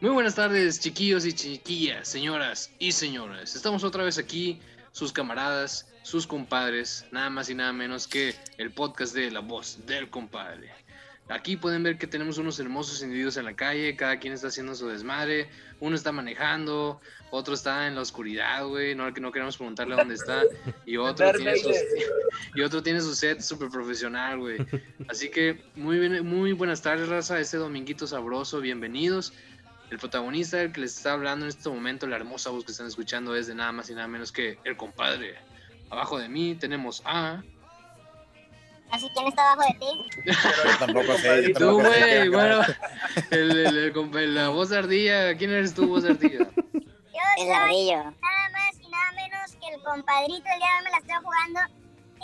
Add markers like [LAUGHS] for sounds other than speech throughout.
Muy buenas tardes, chiquillos y chiquillas, señoras y señores. Estamos otra vez aquí, sus camaradas, sus compadres, nada más y nada menos que el podcast de La Voz del Compadre. Aquí pueden ver que tenemos unos hermosos individuos en la calle, cada quien está haciendo su desmadre, uno está manejando, otro está en la oscuridad, güey, no, no queremos preguntarle dónde está, y [LAUGHS] otro tiene su, [LAUGHS] y otro tiene su set súper profesional, güey. Así que muy, bien, muy buenas tardes, raza, este dominguito sabroso, bienvenidos. El protagonista, el que les está hablando en este momento, la hermosa voz que están escuchando es de nada más y nada menos que el compadre. Abajo de mí tenemos a... Así, ¿quién está abajo de ti? Yo tampoco sé. Yo Tú, tampoco sé güey, bueno, [LAUGHS] el, el- el la voz de ardilla. ¿Quién eres tú, voz de ardilla? Yo El soy ardillo. nada más y nada menos que el compadrito. El día de hoy me la estoy jugando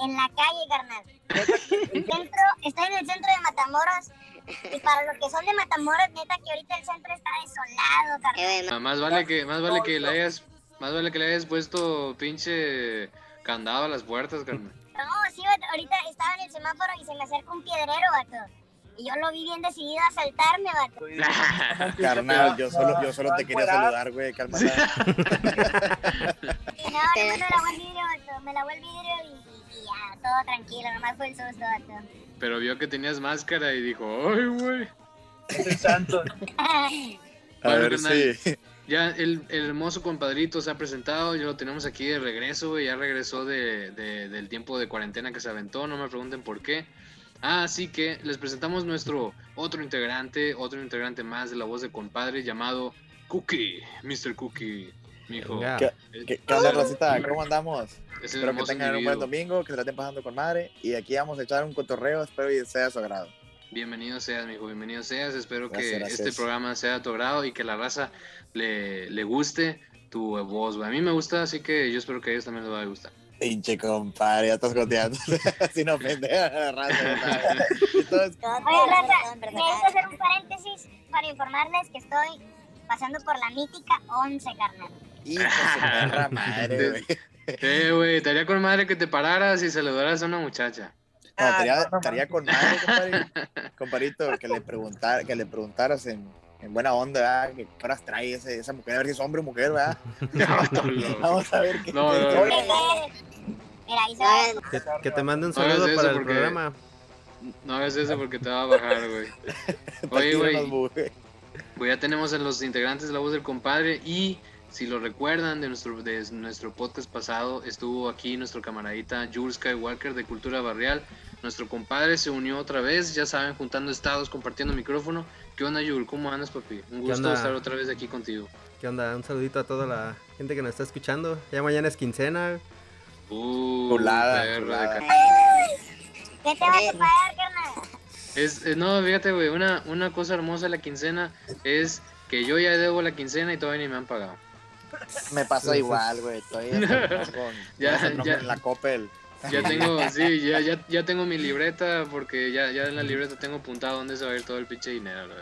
en la calle, carnal. [LAUGHS] Centro, estoy en el centro de Matamoros. Y para los que son de Matamoros, neta que ahorita el centro está desolado, carnal. Eh, Más vale que, más vale que le hayas, más vale que le hayas puesto pinche candado a las puertas, carnal. No, sí, ahorita estaba en el semáforo y se me acerca un piedrero, vato. Y yo lo vi bien decidido a saltarme, vato. [LAUGHS] Carnal, yo solo, yo solo te quería saludar, güey, cálmate. No, no me [LAUGHS] lavó el vidrio, vato. Me lavó el vidrio y, todo tranquilo. Nomás fue el susto, vato. Pero vio que tenías máscara y dijo, ay, güey. el santo. [LAUGHS] A Bueno, ver carnal. si. Ya el, el hermoso compadrito se ha presentado, ya lo tenemos aquí de regreso, güey, ya regresó de, de- del tiempo de cuarentena que se aventó, no me pregunten por qué. Ah, así que les presentamos nuestro otro integrante, otro integrante más de la voz de compadre llamado Cookie, Mr. Cookie, mijo. ¿Qué, qué, qué onda, Rosita? ¿Cómo andamos? Es Espero que tengan un buen individuo. domingo, que se la estén pasando con madre. Y aquí vamos a echar un cotorreo, espero que sea a su agrado. Bienvenido seas, mijo, bienvenido seas. Espero Gracias, que gracias. este programa sea a tu agrado y que la raza le, le guste tu voz, güey. A mí me gusta, así que yo espero que a ellos también les va a gustar. Pinche compadre, ya estás goteando. [LAUGHS] Sin ofender a la raza. [LAUGHS] compadre. Y todo es- todo- Oye, raza, necesito hacer un paréntesis para informarles que estoy pasando por la mítica 11, carnal. Hijo de madre, [LAUGHS] güey. Eh, güey, estaría con madre que te pararas y saludaras a una muchacha. No, estaría, Ah, no, estaría con madre, compadre. [LAUGHS] Compadrito, que le, preguntar, que le preguntaras en, en buena onda, ¿verdad? ¿Qué horas trae ese- esa mujer? A ver si es hombre o mujer, ¿verdad? [LAUGHS] [LAUGHS] Vamos a ver qué. No, no. Que, que te mande un saludo para el porque- programa. No hagas eso porque te va a bajar, güey. Oye, güey, pues ya tenemos a los integrantes de la voz del compadre y si lo recuerdan de nuestro, de nuestro podcast pasado, estuvo aquí nuestro camaradita Jules Skywalker de Cultura Barrial. Nuestro compadre se unió otra vez, ya saben, juntando estados, compartiendo micrófono. ¿Qué onda, Jules? ¿Cómo andas, papi? Un gusto onda? estar otra vez aquí contigo. ¿Qué onda? Un saludito a toda la gente que nos está escuchando. Ya mañana es quincena. Uh, ¿Qué te vas a pagar, carnal? Es, eh, no, fíjate, güey, una, una cosa hermosa de la quincena es que yo ya debo la quincena y todavía ni me han pagado. Me pasa igual, güey. [LAUGHS] Estoy con, Ya, ya. en la Coppel. Ya [LAUGHS] tengo, sí, ya, ya, ya tengo mi libreta porque ya, ya en la libreta tengo apuntado dónde se va a ir todo el pinche dinero. güey.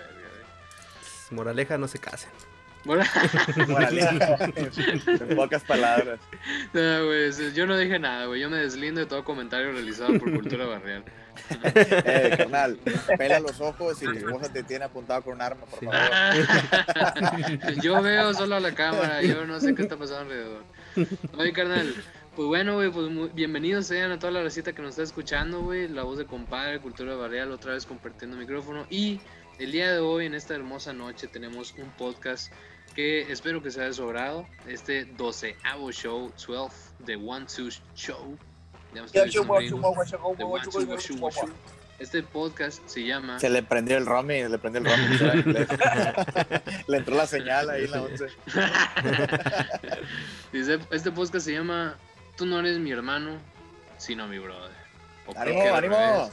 Moraleja, no se casen. Órale. [LAUGHS] en pocas palabras. no, güey, yo no dije nada, güey. Yo me deslindo de todo comentario realizado por Cultura Barrial. [LAUGHS] Eh, carnal, [LAUGHS] pela los ojos y tu esposa te tiene apuntado con un arma, por favor. [LAUGHS] yo veo solo a la cámara, yo no sé qué está pasando alrededor. Oye, carnal, pues bueno, güey, pues muy- bienvenidos sean a toda la recita que nos está escuchando, güey. La voz de compadre, Cultura Barrial, otra vez compartiendo micrófono. Y el día de hoy, en esta hermosa noche, tenemos un podcast que espero que sea de su agrado. Este doceavo show, 12, The One Two Show. Este podcast se llama Se le prendió el roaming, le prendió el. ¿sabes? [LAUGHS] Le, [LAUGHS] le entró la señal ahí en la 11. [LAUGHS] Dice, este podcast se llama Tú no eres mi hermano, sino mi brother. O creo ¡Ánimo, que al ánimo! revés.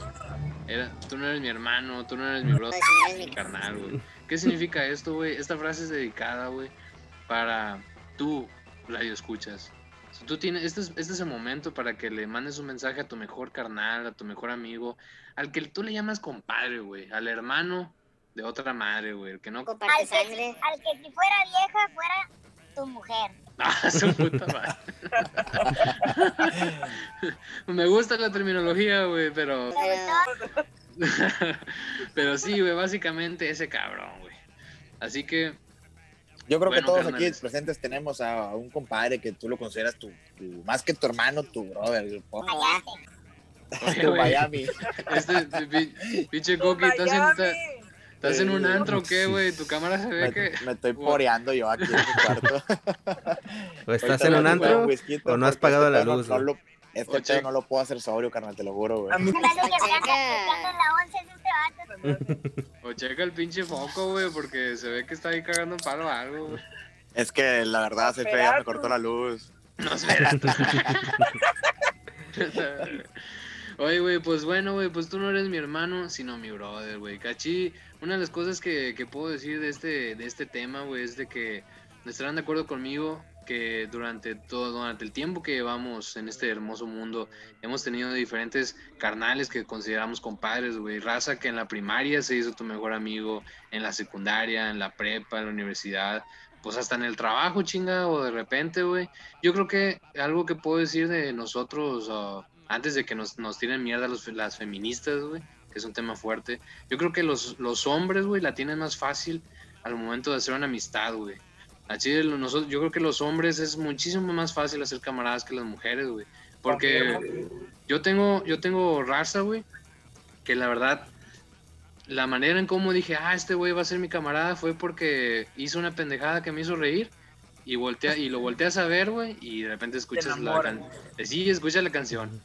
Era, tú no eres mi hermano, tú no eres mi brother, no eres mi- carnal, güey. ¿Qué significa esto, güey? Esta frase es dedicada, güey, para tú, radio escuchas. Si tú tienes, este es, este es el momento para que le mandes un mensaje a tu mejor carnal, a tu mejor amigo, al que tú le llamas compadre, güey, al hermano de otra madre, güey, el que no... Comparte Al que, sangre. al que si fuera vieja, fuera tu mujer. [LAUGHS] Ah, su puta madre. [LAUGHS] Me gusta la terminología, güey, pero... [LAUGHS] Pero sí, güey, básicamente ese cabrón, güey. Así que Yo creo que todos aquí presentes tenemos a un compadre que tú lo consideras tu, tu- más que tu hermano, tu brother, Oye, tu Miami. Este, pi- pinche Coqui, ¿estás en, está- estás en un antro o qué, güey? Tu cámara se ve Me, que... me estoy Wow. poreando yo aquí en mi cuarto. [LAUGHS] ¿O estás Ahorita en un antro o no has porque pagado este la no- luz? no güey? lo- Este Oye. pedo no lo puedo hacer sobrio, carnal, te lo juro, güey. A mí [LAUGHS] Me parece que está practicando en la 11 es este vato. O checa el pinche foco, güey, porque se ve que está ahí cagando un palo o algo, güey. Es que la verdad, se ya me cortó la luz. No espera. Oye, güey, pues bueno, güey, pues tú no eres mi hermano, sino mi brother, güey. Cachi, una de las cosas que, que puedo decir de este, de este tema, güey, es de que estarán de acuerdo conmigo que durante todo, durante el tiempo que llevamos en este hermoso mundo, hemos tenido diferentes carnales que consideramos compadres, güey. Raza que en la primaria se hizo tu mejor amigo, en la secundaria, en la prepa, en la universidad, pues hasta en el trabajo, chinga, o de repente, güey. Yo creo que algo que puedo decir de nosotros, ah, antes de que nos, nos tiren mierda los, las feministas, güey, que es un tema fuerte, yo creo que los, los hombres, güey, la tienen más fácil al momento de hacer una amistad, güey. Así, nosotros, yo creo que los hombres es muchísimo más fácil hacer camaradas que las mujeres, güey. Porque yo tengo, yo tengo raza, güey, que la verdad, la manera en cómo dije, ah, este güey va a ser mi camarada fue porque hizo una pendejada que me hizo reír y voltea, y lo volteas a ver, güey, y de repente escuchas la canción. Sí, escuchas la canción.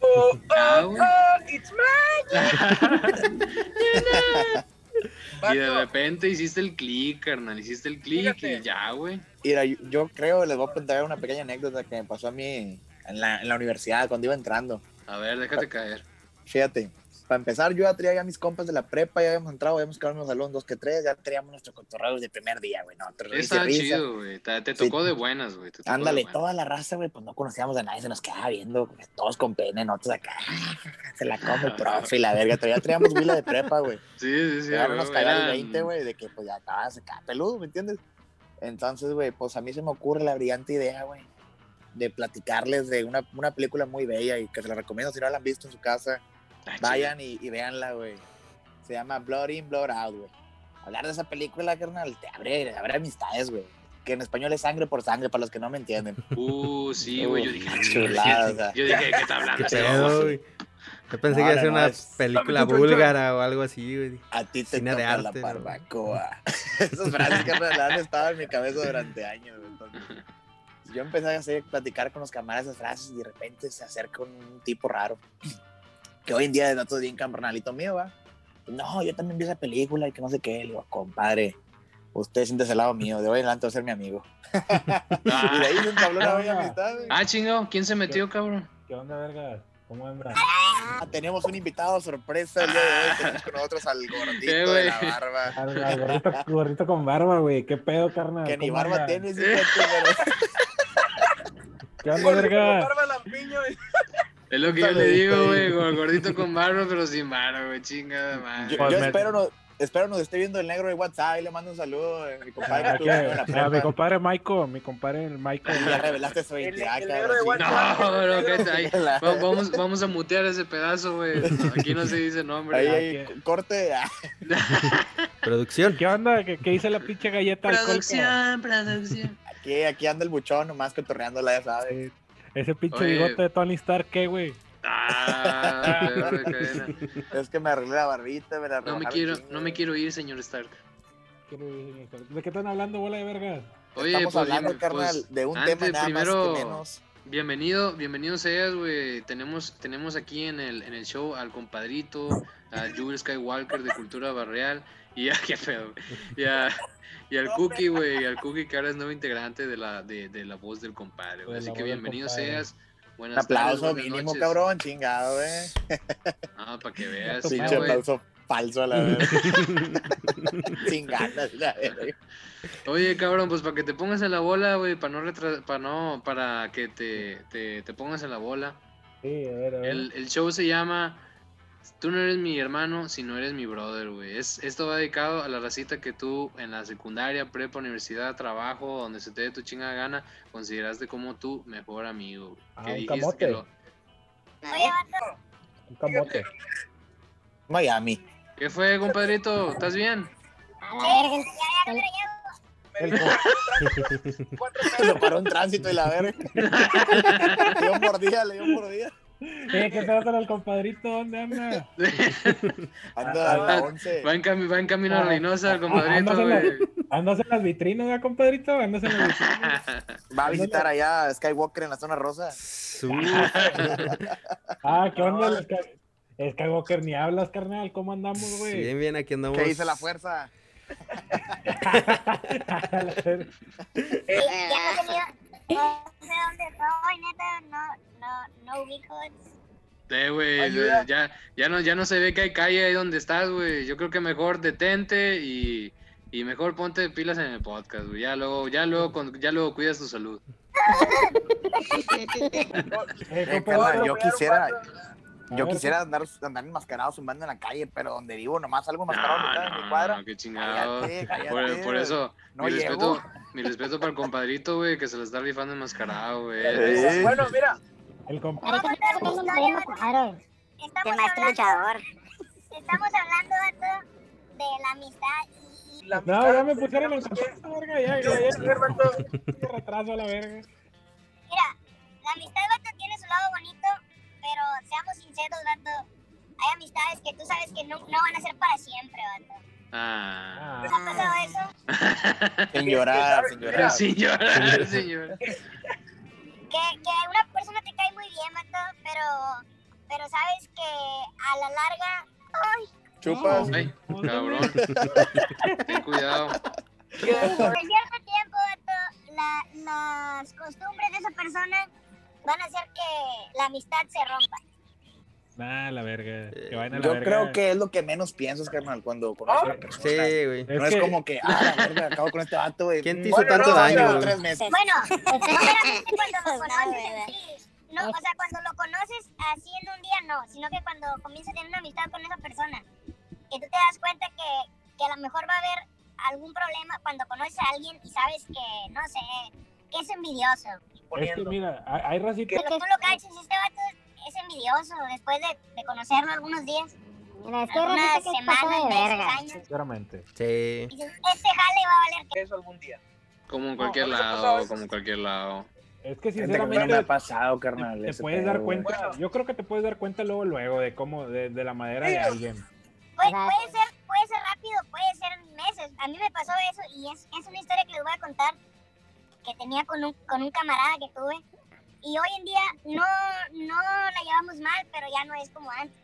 Oh, Ah, oh, oh, it's my y de repente hiciste el clic, carnal, hiciste el clic Fíjate. y ya, güey. Mira, yo, yo creo, les voy a contar una pequeña anécdota que me pasó a mí en la, en la universidad cuando iba entrando. A ver, déjate caer. Fíjate, para empezar, yo ya traía ya mis compas de la prepa, ya habíamos entrado, habíamos quedado en el salón dos que tres, ya teníamos nuestro cotorreo de primer día, güey, no, chido, güey. Te, te tocó de buenas, güey. Ándale, buenas. toda la raza, güey, pues no conocíamos a nadie, se nos quedaba viendo, todos con pene, nosotros acá, [LAUGHS] se la come el [LAUGHS] profe y la verga, todavía traíamos huila de prepa, güey. [LAUGHS] Sí, sí, sí. ya nos caía el eran- 20, güey, de que pues ya acabas acá peludo, ¿me entiendes? Entonces, güey, pues a mí se me ocurre la brillante idea, güey, de platicarles de una, una película muy bella y que se la recomiendo si no la han visto en su casa, Ah, vayan y, y véanla, güey. Se llama Blood In, Blood Out, güey. Hablar de esa película, carnal, te abre, abre amistades, güey. Que en español es sangre por sangre, para los que no me entienden. Uh, sí, [LAUGHS] güey. Yo dije, chulada, o sea. Yo dije, ¿de qué está hablando ¿Qué este pedo, güey? Yo pensé No, que iba a ser no, una es- película búlgara o algo así, güey. A ti te Cine toca arte, la barbacoa. [LAUGHS] Esas frases que han estado en mi cabeza durante años. Entonces, yo empecé a hacer, platicar con los camaradas esas frases y de repente se acerca un tipo raro que hoy en día es datos bien campanalito mío, va. No, yo también vi esa película y que no sé qué. Le digo, compadre, usted siéntese al lado mío, de hoy en adelante va a ser mi amigo. [LAUGHS] y de ahí se entabló una bella amistad, güey. Ah, chingado. ¿Quién se metió, cabrón? ¿Qué onda, verga? ¿Cómo anda? Ah, tenemos un invitado sorpresa el día de hoy. Tenemos con nosotros al gordito Eh, de la barba. Al, al gordito, gordito con barba, güey. ¿Qué pedo, carnal? Que ni ¿Cómo barba tienes. ¿Qué onda, verga? barba lampiño, güey. Es lo que yo le digo, güey. gor- Gordito con barba, pero sin barba, güey. Chingada Yo, madre. Yo espero, no, espero nos esté viendo el negro de WhatsApp y le mando un saludo eh, mi compadre Aquí, que estuvo en la a mi compadre Maiko, mi compadre el Maiko. Ya revelaste su identidad. No, [LAUGHS] Vamos, vamos a mutear ese pedazo, güey. Aquí no se dice nombre. Ahí, Ah, ahí, corte. ah, [LAUGHS] Producción. ¿Qué onda? ¿Qué, qué hice la pinche galleta? Producción, producción. Aquí, aquí anda el buchón, nomás cotorreándola, ya sabes. Ese pinche Oye. bigote de Tony Stark, ¿qué, güey? Ah, perro de cadena. Es que me arreglé la barbita, me la No me quiero, no me quiero ir, señor Stark. ¿Qué le dije, hijo? ¿De qué están hablando, bola de verga? Oye, Estamos pues, hablando, bien, carnal, pues, de un antes, tema nada primero, más que menos. Bienvenido, bienvenido seas, güey. Tenemos, tenemos aquí en el, en el show al compadrito, a Jules Skywalker de Cultura Barreal, y a, [LAUGHS] qué pedo, güey. y, a- y al Cookie, güey, al Cookie que ahora es nuevo integrante de la, de, de la voz del compadre, güey. Así que bienvenido seas. Un Buenas aplauso tardes, buenas mínimo, noches. cabrón, chingado, eh. [LAUGHS] Ah, para que veas, Pinche sí, Pinche güey. aplauso falso a la [LAUGHS] verga. [LAUGHS] Sin ganas, la verga. Oye, cabrón, pues para que te pongas en la bola, güey, para no retra- para no, para que te, te, te pongas en la bola. Sí, a ver, a ver. El, el show se llama Tú no eres mi hermano, si no eres mi brother, güey. Es, esto va dedicado a la racita que tú en la secundaria, prepa, universidad, trabajo, donde se te dé tu chingada gana, consideraste como tu mejor amigo. Ah, Que un dijiste camote. que lo- Un camote. Miami. ¿Qué fue, compadrito? ¿Estás bien? A verga, ya, Se lo paró un tránsito y la verga. [LAUGHS] le dio por día, le dio por día. Eh, ¿Qué pedo con el compadrito? ¿Dónde anda? [LAUGHS] Anda a la Ah, 11. Va en, cami- va en camino a Reynosa, el compadrito, Andas en la- güey. ¿Andas en las vitrinas, ¿verdad, compadrito? ¿Andas en las vitrinas? Va a visitar allá a Skywalker en la zona rosa. Ah, ¿qué onda? el Skywalker, ni hablas, carnal. ¿Cómo andamos, güey? Bien, bien, aquí andamos. ¿Qué dice la fuerza? [LAUGHS] [LAUGHS] Sí, ya no tenía. No sé dónde estoy, neta. No, no, no. Eh, güey, ya, ya, no, ya no se ve que hay calle ahí donde estás, güey. Yo creo que mejor detente y, y mejor ponte pilas en el podcast, güey. Ya luego, ya luego, con- ya luego cuidas tu salud. Eh, Eh, carnal, yo quisiera, yo quisiera andar, andar enmascarado zumbando en la calle, pero donde vivo nomás algo enmascarado No, mitad de mi no, cuadra. no, qué. Cállate, cállate. Por, por eso, No mi respeto, mi respeto para el compadrito, güey, que se lo está rifando enmascarado, güey. Bueno, mira, El compadre. Estamos hablando, luchador. estamos hablando, vato, de la amistad y, la No, amistad ya me pusieron en contacto, verga. Ya, ya, ya. Qué retraso a la verga. Mira, la amistad, vato, tiene su lado bonito, pero seamos sinceros, vato. Hay amistades que tú sabes que no, no van a ser para siempre, vato. Ah. ¿Te ha pasado eso? [LAUGHS] Sin llorar, sin llorar. Sin llorar, señor. Que, que una persona te cae muy bien, vato, pero, pero sabes que a la larga... ¡Ay! Chupas. Ay, cabrón. Ten cuidado. Por cierto tiempo, vato, la, las costumbres de esa persona van a hacer que la amistad se rompa. Nah, la verga. Que vayan a la Yo verga. creo que es lo que menos piensas, carnal, cuando conoces a una persona. Sí, güey. Es no es que- como que, ah, la verga, acabo con este vato, güey. ¿Quién te Mm, hizo bueno, tanto no, daño, güey? tres meses. Bueno, [LAUGHS] cuando lo [LAUGHS] conoces no, o sea, cuando lo conoces así en un día no, sino que cuando comienzas a tener una amistad con esa persona, que tú te das cuenta que, que a lo mejor va a haber algún problema cuando conoces a alguien y sabes que, no sé, que es envidioso. Es que mira, hay, hay racita. Pero tú lo cachas, este vato es envidioso después de, de conocerlo algunos días, Mira, es que algunas que semanas, de meses, verga. años, Sinceramente. Sí. dices, este jale va a valer Eso algún día. Como en cualquier No, pasó lado, como en cualquier lado. Es que que mí no me sinceramente ha pasado, carnal. te ese puedes pedo, dar güey. cuenta. Bueno. Yo creo que te puedes dar cuenta luego, luego de cómo, de, de la madera de alguien. Puede, puede ser, puede ser rápido, puede ser meses. A mí me pasó eso y es, es una historia que les voy a contar que tenía con un, con un camarada que tuve. Y hoy en día no, no la llevamos mal, pero ya no es como antes.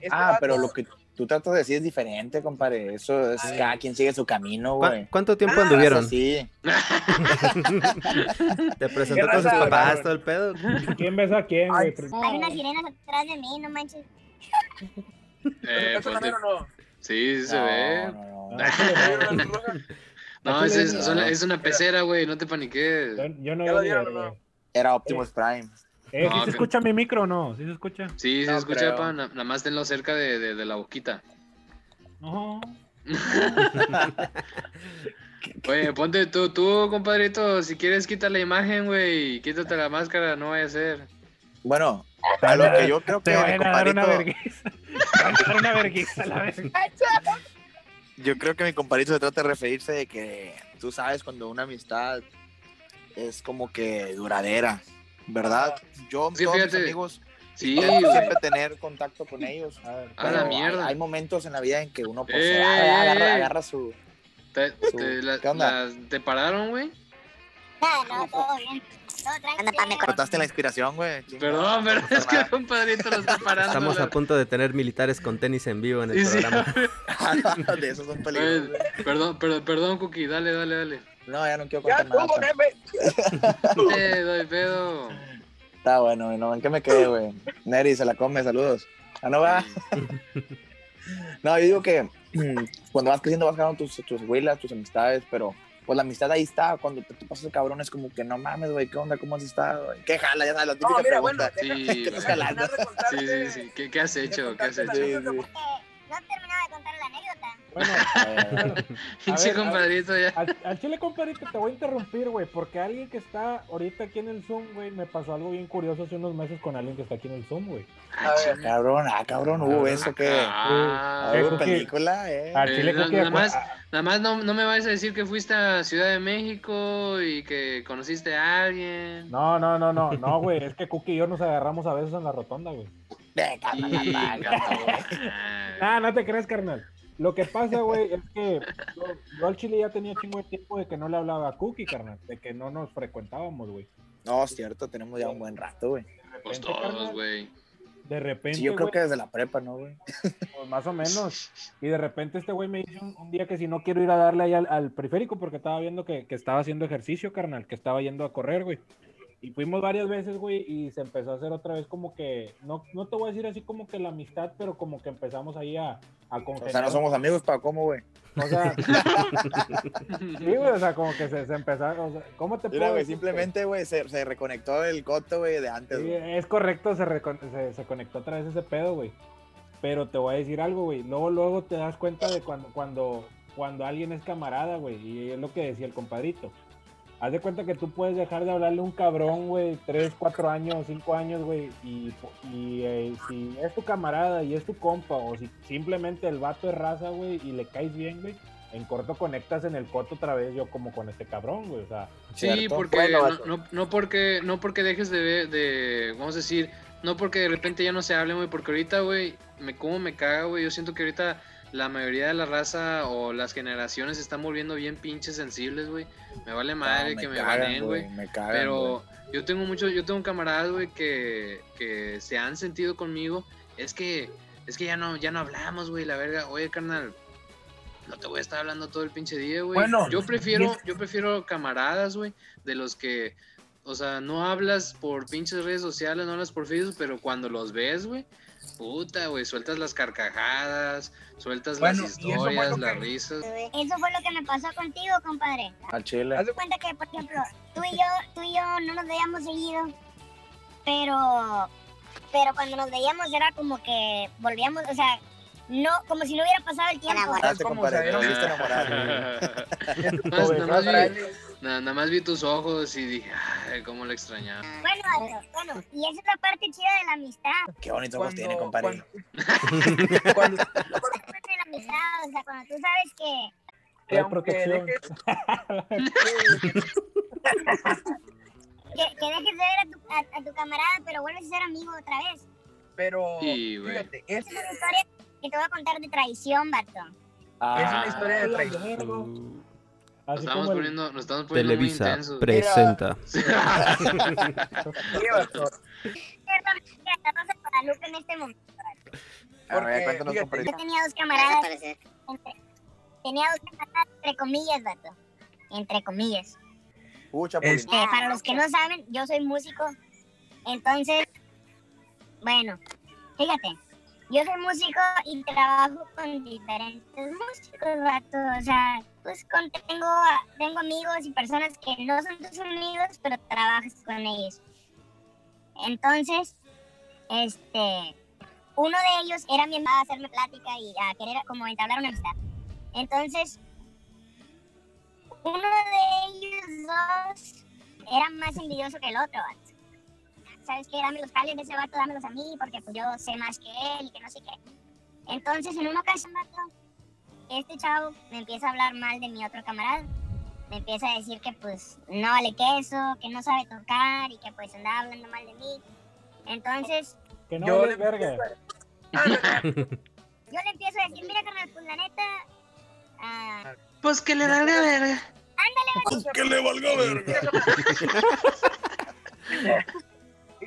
Este Ah, vato- pero lo que tú tratas de decir es diferente, compadre. Eso es Ay. cada quien sigue su camino, ¿Cuá- güey. ¿Cuánto tiempo Ah, anduvieron? Sí. [LAUGHS] ¿Te presentó con sus papás, todo el pedo? ¿Quién besa a quién, güey? Hay unas sirenas atrás de mí, no manches. Eh, ¿Eso ponte- también o no? Sí, sí se No, ve. no, no. Ah, [LAUGHS] es, es, una pecera, güey, no te paniques. Yo, yo no ¿Ya veo lo dieron no? Era Optimus Prime. Eh, ¿sí No, se que- escucha mi micro o no? ¿Sí se escucha? Sí, se No escucha, pa, na- nada más tenlo cerca de, de, de la boquita. No. [LAUGHS] Oye, ponte tú, tú, compadrito, si quieres quita la imagen, güey, quítate la máscara, no vaya a ser. Bueno, a lo que yo creo que Te van a dar una vergüenza. Una vergüenza, la verga. yo creo que mi compadrito se trata de referirse de que tú sabes cuando una amistad es como que duradera, ¿verdad? Yo Sí, todos mis amigos Sí, siempre tener contacto con ellos. A ver, A la mierda. Hay, hay momentos en la vida en que uno pues, Eh, agarra, agarra su ¿Te, Su- te, la- ¿qué onda? las- ¿te pararon, güey? No, no, todo bien. Me tranquilo. Cortaste la inspiración, güey. Perdón, pero es que compadrito lo está parando. Estamos la- a punto de tener militares con tenis en vivo en el Sí, sí. programa. [LAUGHS] de esos son peligrosos. Oye, perdón, perdón, perdón, Cookie, dale, dale, dale. No, ya no quiero Ya contar nada. estuvo, pa. jefe. [LAUGHS] Eh, doy pedo. Está bueno, güey, no, ¿en qué me quedé, güey? Neri, se la come, saludos. Ah, no va. [LAUGHS] No, yo digo que [CLEARS THROAT] cuando vas creciendo vas ganando tus, tus huilas, tus amistades, pero pues la amistad ahí está. Cuando te topas ese cabrón es como que no mames, güey, ¿qué onda? ¿Cómo has estado? ¿Qué jala? Ya sabes, la típica No, mira, bueno, pregunta. Sí, deja- güey. ¿Qué estás jalando? Sí, sí, sí. ¿Qué, qué has hecho? ¿Qué has hecho? Sí, Eh, no he terminado de contar la anécdota. Bueno, bueno, Pinche ver, compadrito ya. al, al chile, compadrito, te voy a interrumpir, güey, porque alguien que está ahorita aquí en el Zoom, güey, me pasó algo bien curioso hace unos meses con alguien que está aquí en el Zoom, güey. Ah, A ver. chinga. Cabrón, ah, cabrón, hubo eso que. Ah, Eh, Hubo película, eh. Al Eh, chile, no- Cookie, nada más- ah, Nada más no, no me vayas a decir que fuiste a Ciudad de México y que conociste a alguien. No, no, no, no, no, güey, es que Cookie y yo nos agarramos a veces en la rotonda, güey. Eh, Sí. Ah, Ah, no te crees, carnal. Lo que pasa, [LAUGHS] güey, es que yo, yo al chile ya tenía chingo de tiempo de que no le hablaba a Cookie, carnal, de que no nos frecuentábamos, güey. No, es cierto, tenemos ya un buen rato, güey. Pues todos, güey. De repente, Sí, yo creo que desde la prepa, ¿no, güey? pues, más o menos. Y de repente este güey me dice un, un día que si no quiero ir a darle ahí al, al periférico porque estaba viendo que, que estaba haciendo ejercicio, carnal, que estaba yendo a correr, güey. Y fuimos varias veces, güey, y se empezó a hacer otra vez como que, no, no te voy a decir así como que la amistad, pero como que empezamos ahí a, a O sea, no somos amigos, ¿para cómo, güey? O sea, [LAUGHS] sí, güey, o sea, como que se, se empezaron, o sea, ¿cómo te Mira, puedo güey, decir, simplemente, güey, se, se reconectó el coto, güey, de antes, Sí, es correcto, se, se, se conectó otra vez ese pedo, güey. Pero te voy a decir algo, güey. Luego, luego te das cuenta de cuando, cuando, cuando alguien es camarada, güey. Y es lo que decía el compadrito. Haz de cuenta que tú puedes dejar de hablarle a un cabrón, güey, tres, cuatro años, cinco años, güey. Y, y eh, si es tu camarada y es tu compa, o si simplemente el vato es raza, güey, y le caes bien, güey, en corto conectas en el coto otra vez, yo como con este cabrón, güey. O sea, Sí, ¿Cierto? porque Bueno, no, vato. no, no porque no porque dejes de ver, de, vamos a decir, no porque de repente ya no se hable, güey, porque ahorita, güey, me como me caga, güey, yo siento que ahorita la mayoría de la raza o las generaciones se están volviendo bien pinches sensibles, güey. Me vale madre No, que me baneen, güey. Me Pero yo tengo muchos, yo tengo camaradas, güey, que, que se han sentido conmigo. Es que, es que ya no, ya no hablamos, güey, la verga. Oye, carnal, no te voy a estar hablando todo el pinche día, güey. Bueno, yo prefiero, yo prefiero camaradas, güey, de los que, o sea, no hablas por pinches redes sociales, no hablas por Facebook, pero cuando los ves, güey, puta, güey, sueltas las carcajadas, sueltas Bueno, las historias, las que- risas. Eso fue lo que me pasó contigo, compadre. Al chile. Haz de cuenta que, por ejemplo, tú y yo, tú y yo no nos veíamos seguido, pero, pero cuando nos veíamos era como que volvíamos, o sea, no, como si no hubiera pasado el tiempo. Enamoraste, compadre, se te ve. Nada más- nada más vi- tus ojos y dije, ay, cómo lo extrañaba. Bueno, Aldo, bueno, y esa es la parte chida de la amistad, Qué bonito ojos tiene, cuando, compadre. cuando, [LAUGHS] cuando- la parte de la amistad, o sea, cuando tú sabes que, aunque dejes- [LAUGHS] que, que dejes de ver a tu, a, a tu camarada, pero vuelves a ser amigo otra vez. pero Sí, fíjate, es, una historia que te voy a contar de traición, vato. es una historia de traición. Nos Así estamos como el- poniendo, nos estamos poniendo Televisa muy intensos. presenta. En este momento. Yo tenía dos camaradas, entre, tenía dos camaradas, entre comillas, vato. Entre comillas. Pucha, Es- Pulín. Eh, para los que no saben, yo soy músico. Entonces, bueno, fíjate, yo soy músico y trabajo con diferentes músicos, vato. O sea, pues con- tengo, tengo amigos y personas que no son tus amigos, pero trabajas con ellos. Entonces, este, uno de ellos era mi a hacerme plática y a querer como entablar una amistad. Entonces, uno de ellos dos era más envidioso que el otro. ¿Sabes qué? Dame los de ese vato, dámelos a mí, porque pues yo sé más que él y que no sé qué. Entonces, en una ocasión, vato, este chavo me empieza a hablar mal de mi otro camarada. Me empieza a decir que pues no vale queso, que no sabe tocar y que pues andaba hablando mal de mí. Entonces, Que no Yo le- verga. [LAUGHS] Ah, yo le empiezo a decir, mira carnal, pues la neta, ah, Pues que le da la verga. Que le valga verga. [LAUGHS]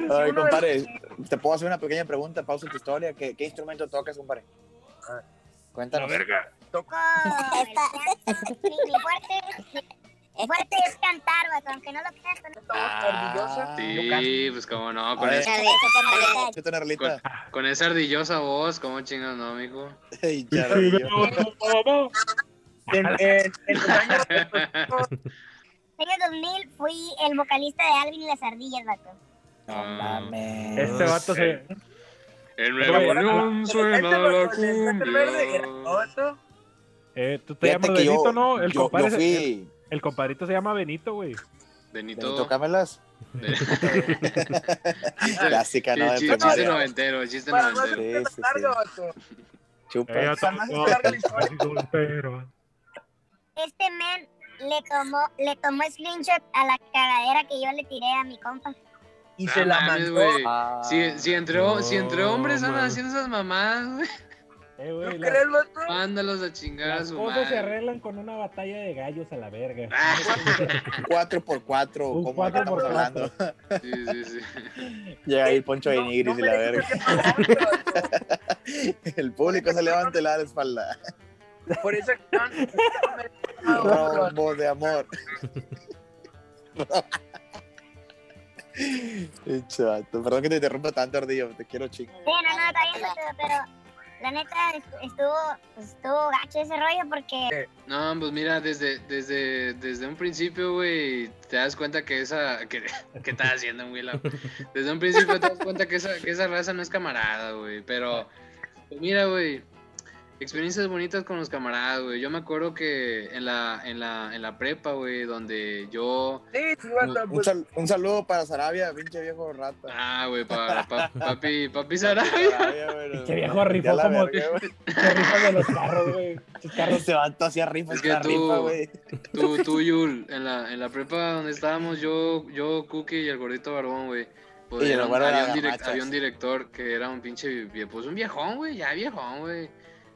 Ay, compadre, te puedo hacer una pequeña pregunta, pausa tu historia. ¿Qué, qué instrumento tocas, compadre? Ah. Cuéntanos. toco el piano. mi, mi fuerte, mi fuerte es cantar, vato, aunque no lo creas, pero esta voz ardillosa, yo canto. Sí, pues cómo no, con, ver. esa, rolita. con esa ardillosa voz, cómo chingas no, mijo. Ey, charadillo. En, en- en los años En el 2000 fui el vocalista de Alvin y las ardillas, vato. No mames. Este vato se. En Güey, Nuevo León Este suena la el era cumbia. Eh, tú te Fíjate llamas que yo, Benito, ¿no? El, yo, compadre yo se- el, fui... el compadrito se llama Benito, güey. Benito. Benito Camelas. Chiste- [LAUGHS] Clásica, ¿no? De chiste, noventero, chiste no noventero. Sí, tan sí, sí. Chupa. Eh, no. Este men le tomó, le tomó screenshot a la cagadera que yo le tiré a mi compa. Y No se la mandó. Ah, Si, si, entre, ho- si entre No, hombres andan haciendo esas mamadas, güey, Eh, ¿No güey, crees, vato? mándalos a chingar a las su cosas se arreglan con una batalla de gallos a la verga. Ah, 4x4, Un ¿cómo de qué estamos 4x4. hablando? sí, sí, sí. Llega ahí el Poncho de No, Nigris no y la verga. El público se levanta y le da la espalda. Por esa acción, Rombos de amor. Pinche vato. Perdón que te interrumpa tanto, Ardillo. Te quiero chingo. Sí, no, no, está bien, pero la neta est- estuvo, pues, estuvo gacho ese rollo porque No, pues mira, desde, desde, desde un principio, güey, te das cuenta que esa. que, [LAUGHS] que estás haciendo, güey? Desde un principio te das cuenta que esa, que esa raza no es camarada, güey. Pero, pues mira, güey. Experiencias bonitas con los camaradas, güey. Yo me acuerdo que en la, en la, en la prepa, güey, donde yo. Sí, sí, Un, pues, sal- un saludo para Sarabia, pinche viejo rata. Ah, güey, para [LAUGHS] pa- papi, papi Sarabia. Sarabia, güey, Pinche viejo rifó como- verga. Se rifan de los carros, güey. Pinches carros. Ese vato hacía rifa, Es que tú- rifa, güey. Tú, tú, Yul, en la, en la prepa donde estábamos, yo, yo, Cookie y el gordito barbón, güey. Pues era había, un las direc- garnachas. había un director que era un pinche, pues un viejón, güey, ya viejón, güey.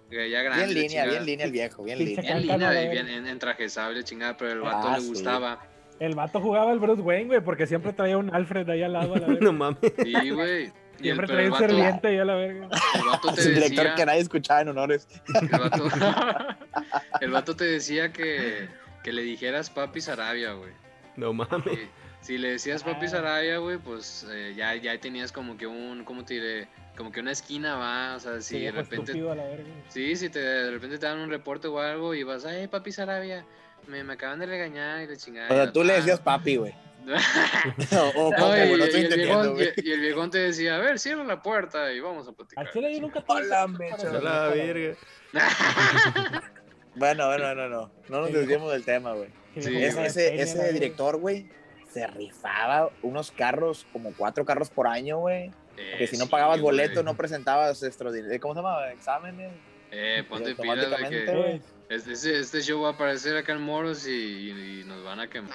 Que Ya grande. Bien línea, chingada. bien línea el viejo, bien línea. Bien línea, y bien en, en traje sable, chingada, pero el vato Ah, le sí. gustaba. El vato jugaba el Bruce Wayne, güey, porque siempre traía un Alfred ahí al lado a la [LAUGHS] verga. No mames. Sí, güey. Siempre traía un serviente ahí a la verga. el vato te Es un director decía, que nadie escuchaba en honores. el vato, [LAUGHS] el vato te decía que, que le dijeras papi Sarabia, güey. No mames. Sí, Si le decías papi Ah. Sarabia, güey, pues eh, ya, ya tenías como que un, ¿cómo te diré? Como que una esquina, va, o sea, si de repente, a la verga. sí, si te, de repente te dan un reporte o algo y vas, ay, papi Sarabia, me, me acaban de regañar y la chingada. O sea, tú le decías papi, güey. [LAUGHS] No, y, güey, no y el viejón, güey. y, y el viejón te decía, a ver, cierra la puerta y vamos a platicar. Al yo nunca tuve mecha. la verga. [LAUGHS] Bueno, bueno, no, no. No nos desviemos del tema, güey. Sí, Sí, como Ese, ese, director, güey, se rifaba unos carros, como cuatro carros por año, güey. Eh, Que si no sí, pagabas güey. boleto, no presentabas extraordinario. ¿Cómo se llama? Exámenes. Eh, ponte pilas, güey, que güey. este, este- este show va a aparecer acá en Moros y, y nos van a quemar.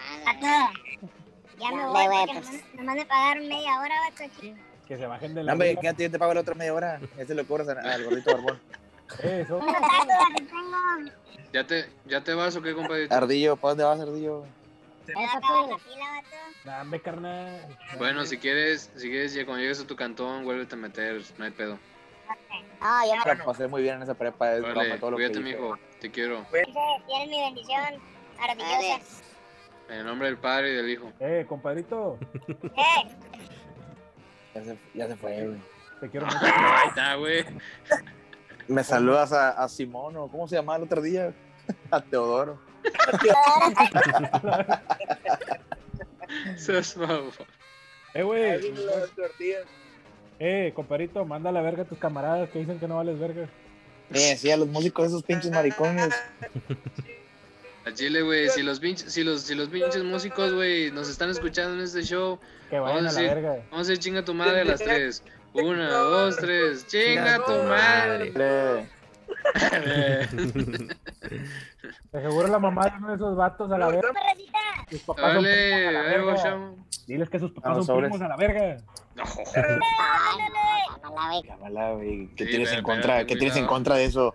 ya me voy porque nomás, nomás me pagaron media hora, vato, aquí. Que se bajen de No, la hombre, verga. quédate, yo te pago la otra media hora. Ese lo cobras al- gordito barbón. Eh, Eso. ¿Ya te, ¿Ya te vas o qué, compadrito? Ardillo, ¿para dónde vas, Ardillo? Me a. Dame, carnal. Bueno, si quieres, si quieres, ya cuando llegues a tu cantón, vuélvete a meter, no hay pedo. No, yo La pasé muy bien en esa prepa, es broma Vale, todo lo que cuídate, hice. mijo, te quiero. Tienes mi bendición maravillosa. En el nombre del Padre y del Hijo. Eh, compadrito. [LAUGHS] Eh, Ya se, ya se fue, güey. Te quiero [LAUGHS] mucho. Ahí está, güey. Me saludas a, a Simón, o ¿cómo se llamaba el otro día? [LAUGHS] A Teodoro. [LAUGHS] Seas mamón. Eh, güey. Eh, compadrito, manda a la verga a tus camaradas que dicen que no vales verga. Eh, sí, a los músicos, esos pinches maricones. [LAUGHS] A Chile, güey, si los pinches, si los, si los pinches músicos, güey, nos están escuchando en este show, Que vayan Vamos a a la decir- verga. vamos a decir chinga tu madre a las tres. Una, dos, tres. Chinga tu madre. Te seguro la mamá de uno de esos vatos a la verga. perrecita. Sus papás son Dale, primos a la ahí va, verga. chamo. Diles que sus papás Vamos, son sobres. primos a la verga. No. [LAUGHS] Cámara, güey. ¿Qué Sí, tienes en contra? ¿Qué tienes en contra de eso?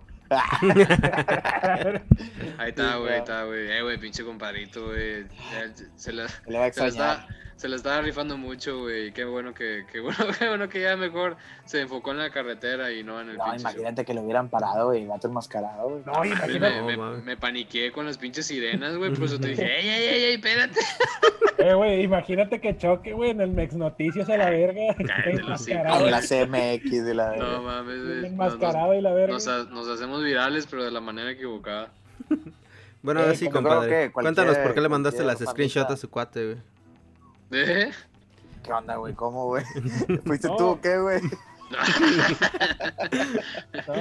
Ahí está, güey, ahí [LAUGHS] está, güey. Eh, güey, pinche compadrito, güey. Ya, Se la, Se le va a se la extrañar. Se la estaba rifando mucho, güey. Qué bueno que, qué bueno, [LAUGHS] qué bueno que ya mejor se enfocó en la carretera y no en el No, pinche show. imagínate que lo hubieran parado, güey. Vato enmascarado, güey. No, imagínate. Me, No, me, paniqué con las pinches sirenas, güey. Por eso te dije, [LAUGHS] ey, ey, ey, ey, espérate. [LAUGHS] Eh, güey, imagínate que choque, güey, en el Mex Noticias a la verga. Enmascarado, En la CMX de la. No mames, güey. Nos, enmascarado y la verga. nos ha- nos hacemos virales, pero de la manera equivocada. Bueno, Eh, ahora sí, como creo compadre. Cuéntanos por qué le mandaste las screenshots a su cuate, güey. ¿Eh? ¿Qué onda, güey? ¿Cómo, güey? [LAUGHS] ¿Fuiste No. tú o qué, güey? [LAUGHS] No,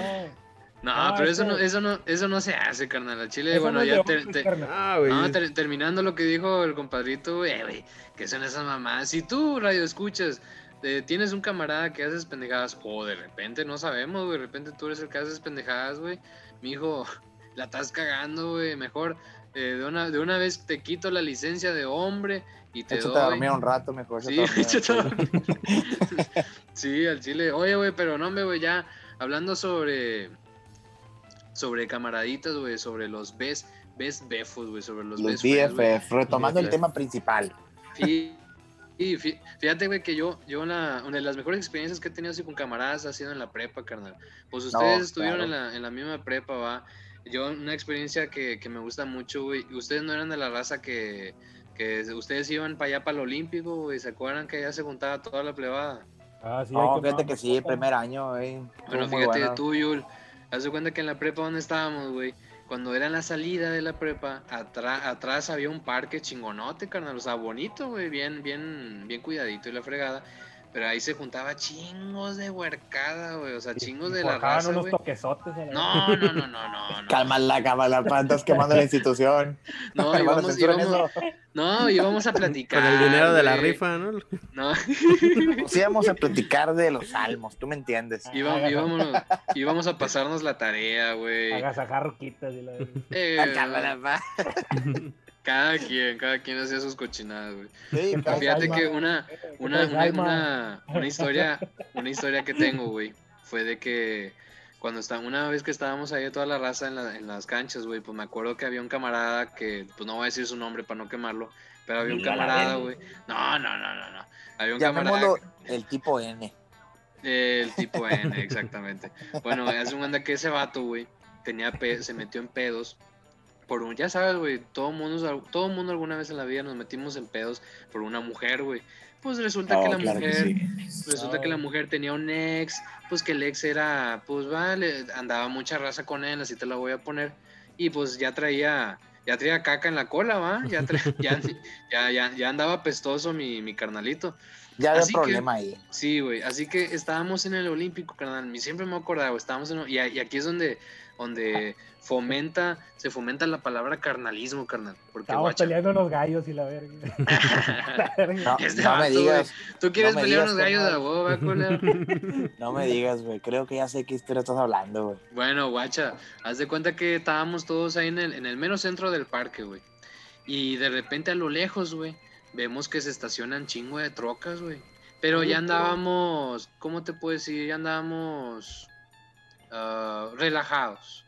No, Ah, pero eso no, eso no, eso no se hace, carnal. Al chile, Eso bueno, no ya te- te-. Ah, güey. no, ter- terminando lo que dijo el compadrito, güey, eh, güey, que son esas mamadas. Si tú, radio, escuchas, eh, tienes un camarada que haces pendejadas, o de repente, no sabemos, güey, de repente tú eres el que haces pendejadas, güey, mi hijo, [LAUGHS] la estás cagando, güey, mejor eh, de, una, de una vez te quito la licencia de hombre y te a doy... dormir un rato mejor. Sí, dormir. [LAUGHS] Sí, al chile. Oye, güey, pero no, hombre, güey, ya hablando sobre sobre camaraditas, güey, sobre los best best befos, güey, sobre los, Los best friends, güey. BFF, retomando el tema principal. Sí, y fí- fíjate, güey, que yo, yo una, una de las mejores experiencias que he tenido así con camaradas ha sido en la prepa, carnal. Pues No, ustedes estuvieron claro. en, la, en la misma prepa, va. Yo, una experiencia que, que me gusta mucho, güey. Ustedes no eran de la raza que, que ustedes iban para allá, para el Olímpico, güey. ¿Se acuerdan que allá se juntaba toda la plebada? Ah, sí, No, hay fíjate que sí, primer año, güey. Bueno, muy fíjate bueno. tú, Yul. Haz de cuenta que en la prepa donde estábamos, güey, cuando era la salida de la prepa, atrás, atrás había un parque chingonote, carnal. O sea, bonito, güey, bien, bien, bien cuidadito y la fregada. Pero ahí se juntaba chingos de huercada, güey. O sea, chingos de la raza, unos güey. toquesotes. a la No, no, no, no, no, no. Cálmala, cálmala, pa, estás quemando la institución. No, Hermano, íbamos, íbamos, eso. no, íbamos a platicar. Con el dinero de la güey. rifa, ¿no? No, Pues íbamos a platicar de los salmos, tú me entiendes. [LAUGHS] íbamos, íbamos, íbamos a pasarnos la tarea, güey. Agasajar roquitas y la Eh, Cálmala, [LAUGHS] pa. Cada quien, cada quien hacía sus cochinadas, güey. Sí, Fíjate Alma. que una, una, traes, una, una, una historia, una historia que tengo, güey, fue de que cuando está, una vez que estábamos ahí toda la raza en, la- en las canchas, güey, pues me acuerdo que había un camarada que, pues no voy a decir su nombre para no quemarlo, pero había un camarada, güey. No, no, no, no, no. Había un camarada, Llamémoslo el tipo N. el tipo N, exactamente. Bueno, hace un anda que ese vato, güey, tenía pe- se metió en pedos por un, ya sabes, güey, todo mundo, todo mundo alguna vez en la vida nos metimos en pedos por una mujer, güey. Pues resulta que la claro que mujer, sí. resulta que la mujer tenía un ex, pues que el ex era, pues vale, andaba mucha raza con él, así te la voy a poner, y pues ya traía, ya traía caca en la cola, va, ya, tra- [LAUGHS] ya, ya, ya, ya andaba pestoso mi, mi carnalito. Ya había Así que- problema ahí. Sí, güey. Así que estábamos en el Olímpico, carnal. Y siempre me he acordado, estábamos en... Y, y aquí es donde, donde fomenta, se fomenta la palabra carnalismo, carnal. Porque, guacha, peleando unos gallos y la verga. [LAUGHS] No, Este no me vato, digas, tú quieres no pelear digas, unos gallos de ¿va, culero? [LAUGHS] no me digas, güey. Creo que ya sé qué historia estás hablando, güey. Bueno, guacha, haz de cuenta que estábamos todos ahí en el, en el mero centro del parque, güey. Y de repente a lo lejos, güey, vemos que se estacionan chingo de trocas, güey. Pero ya andábamos, ¿cómo te puedo decir? Ya andábamos ah, relajados.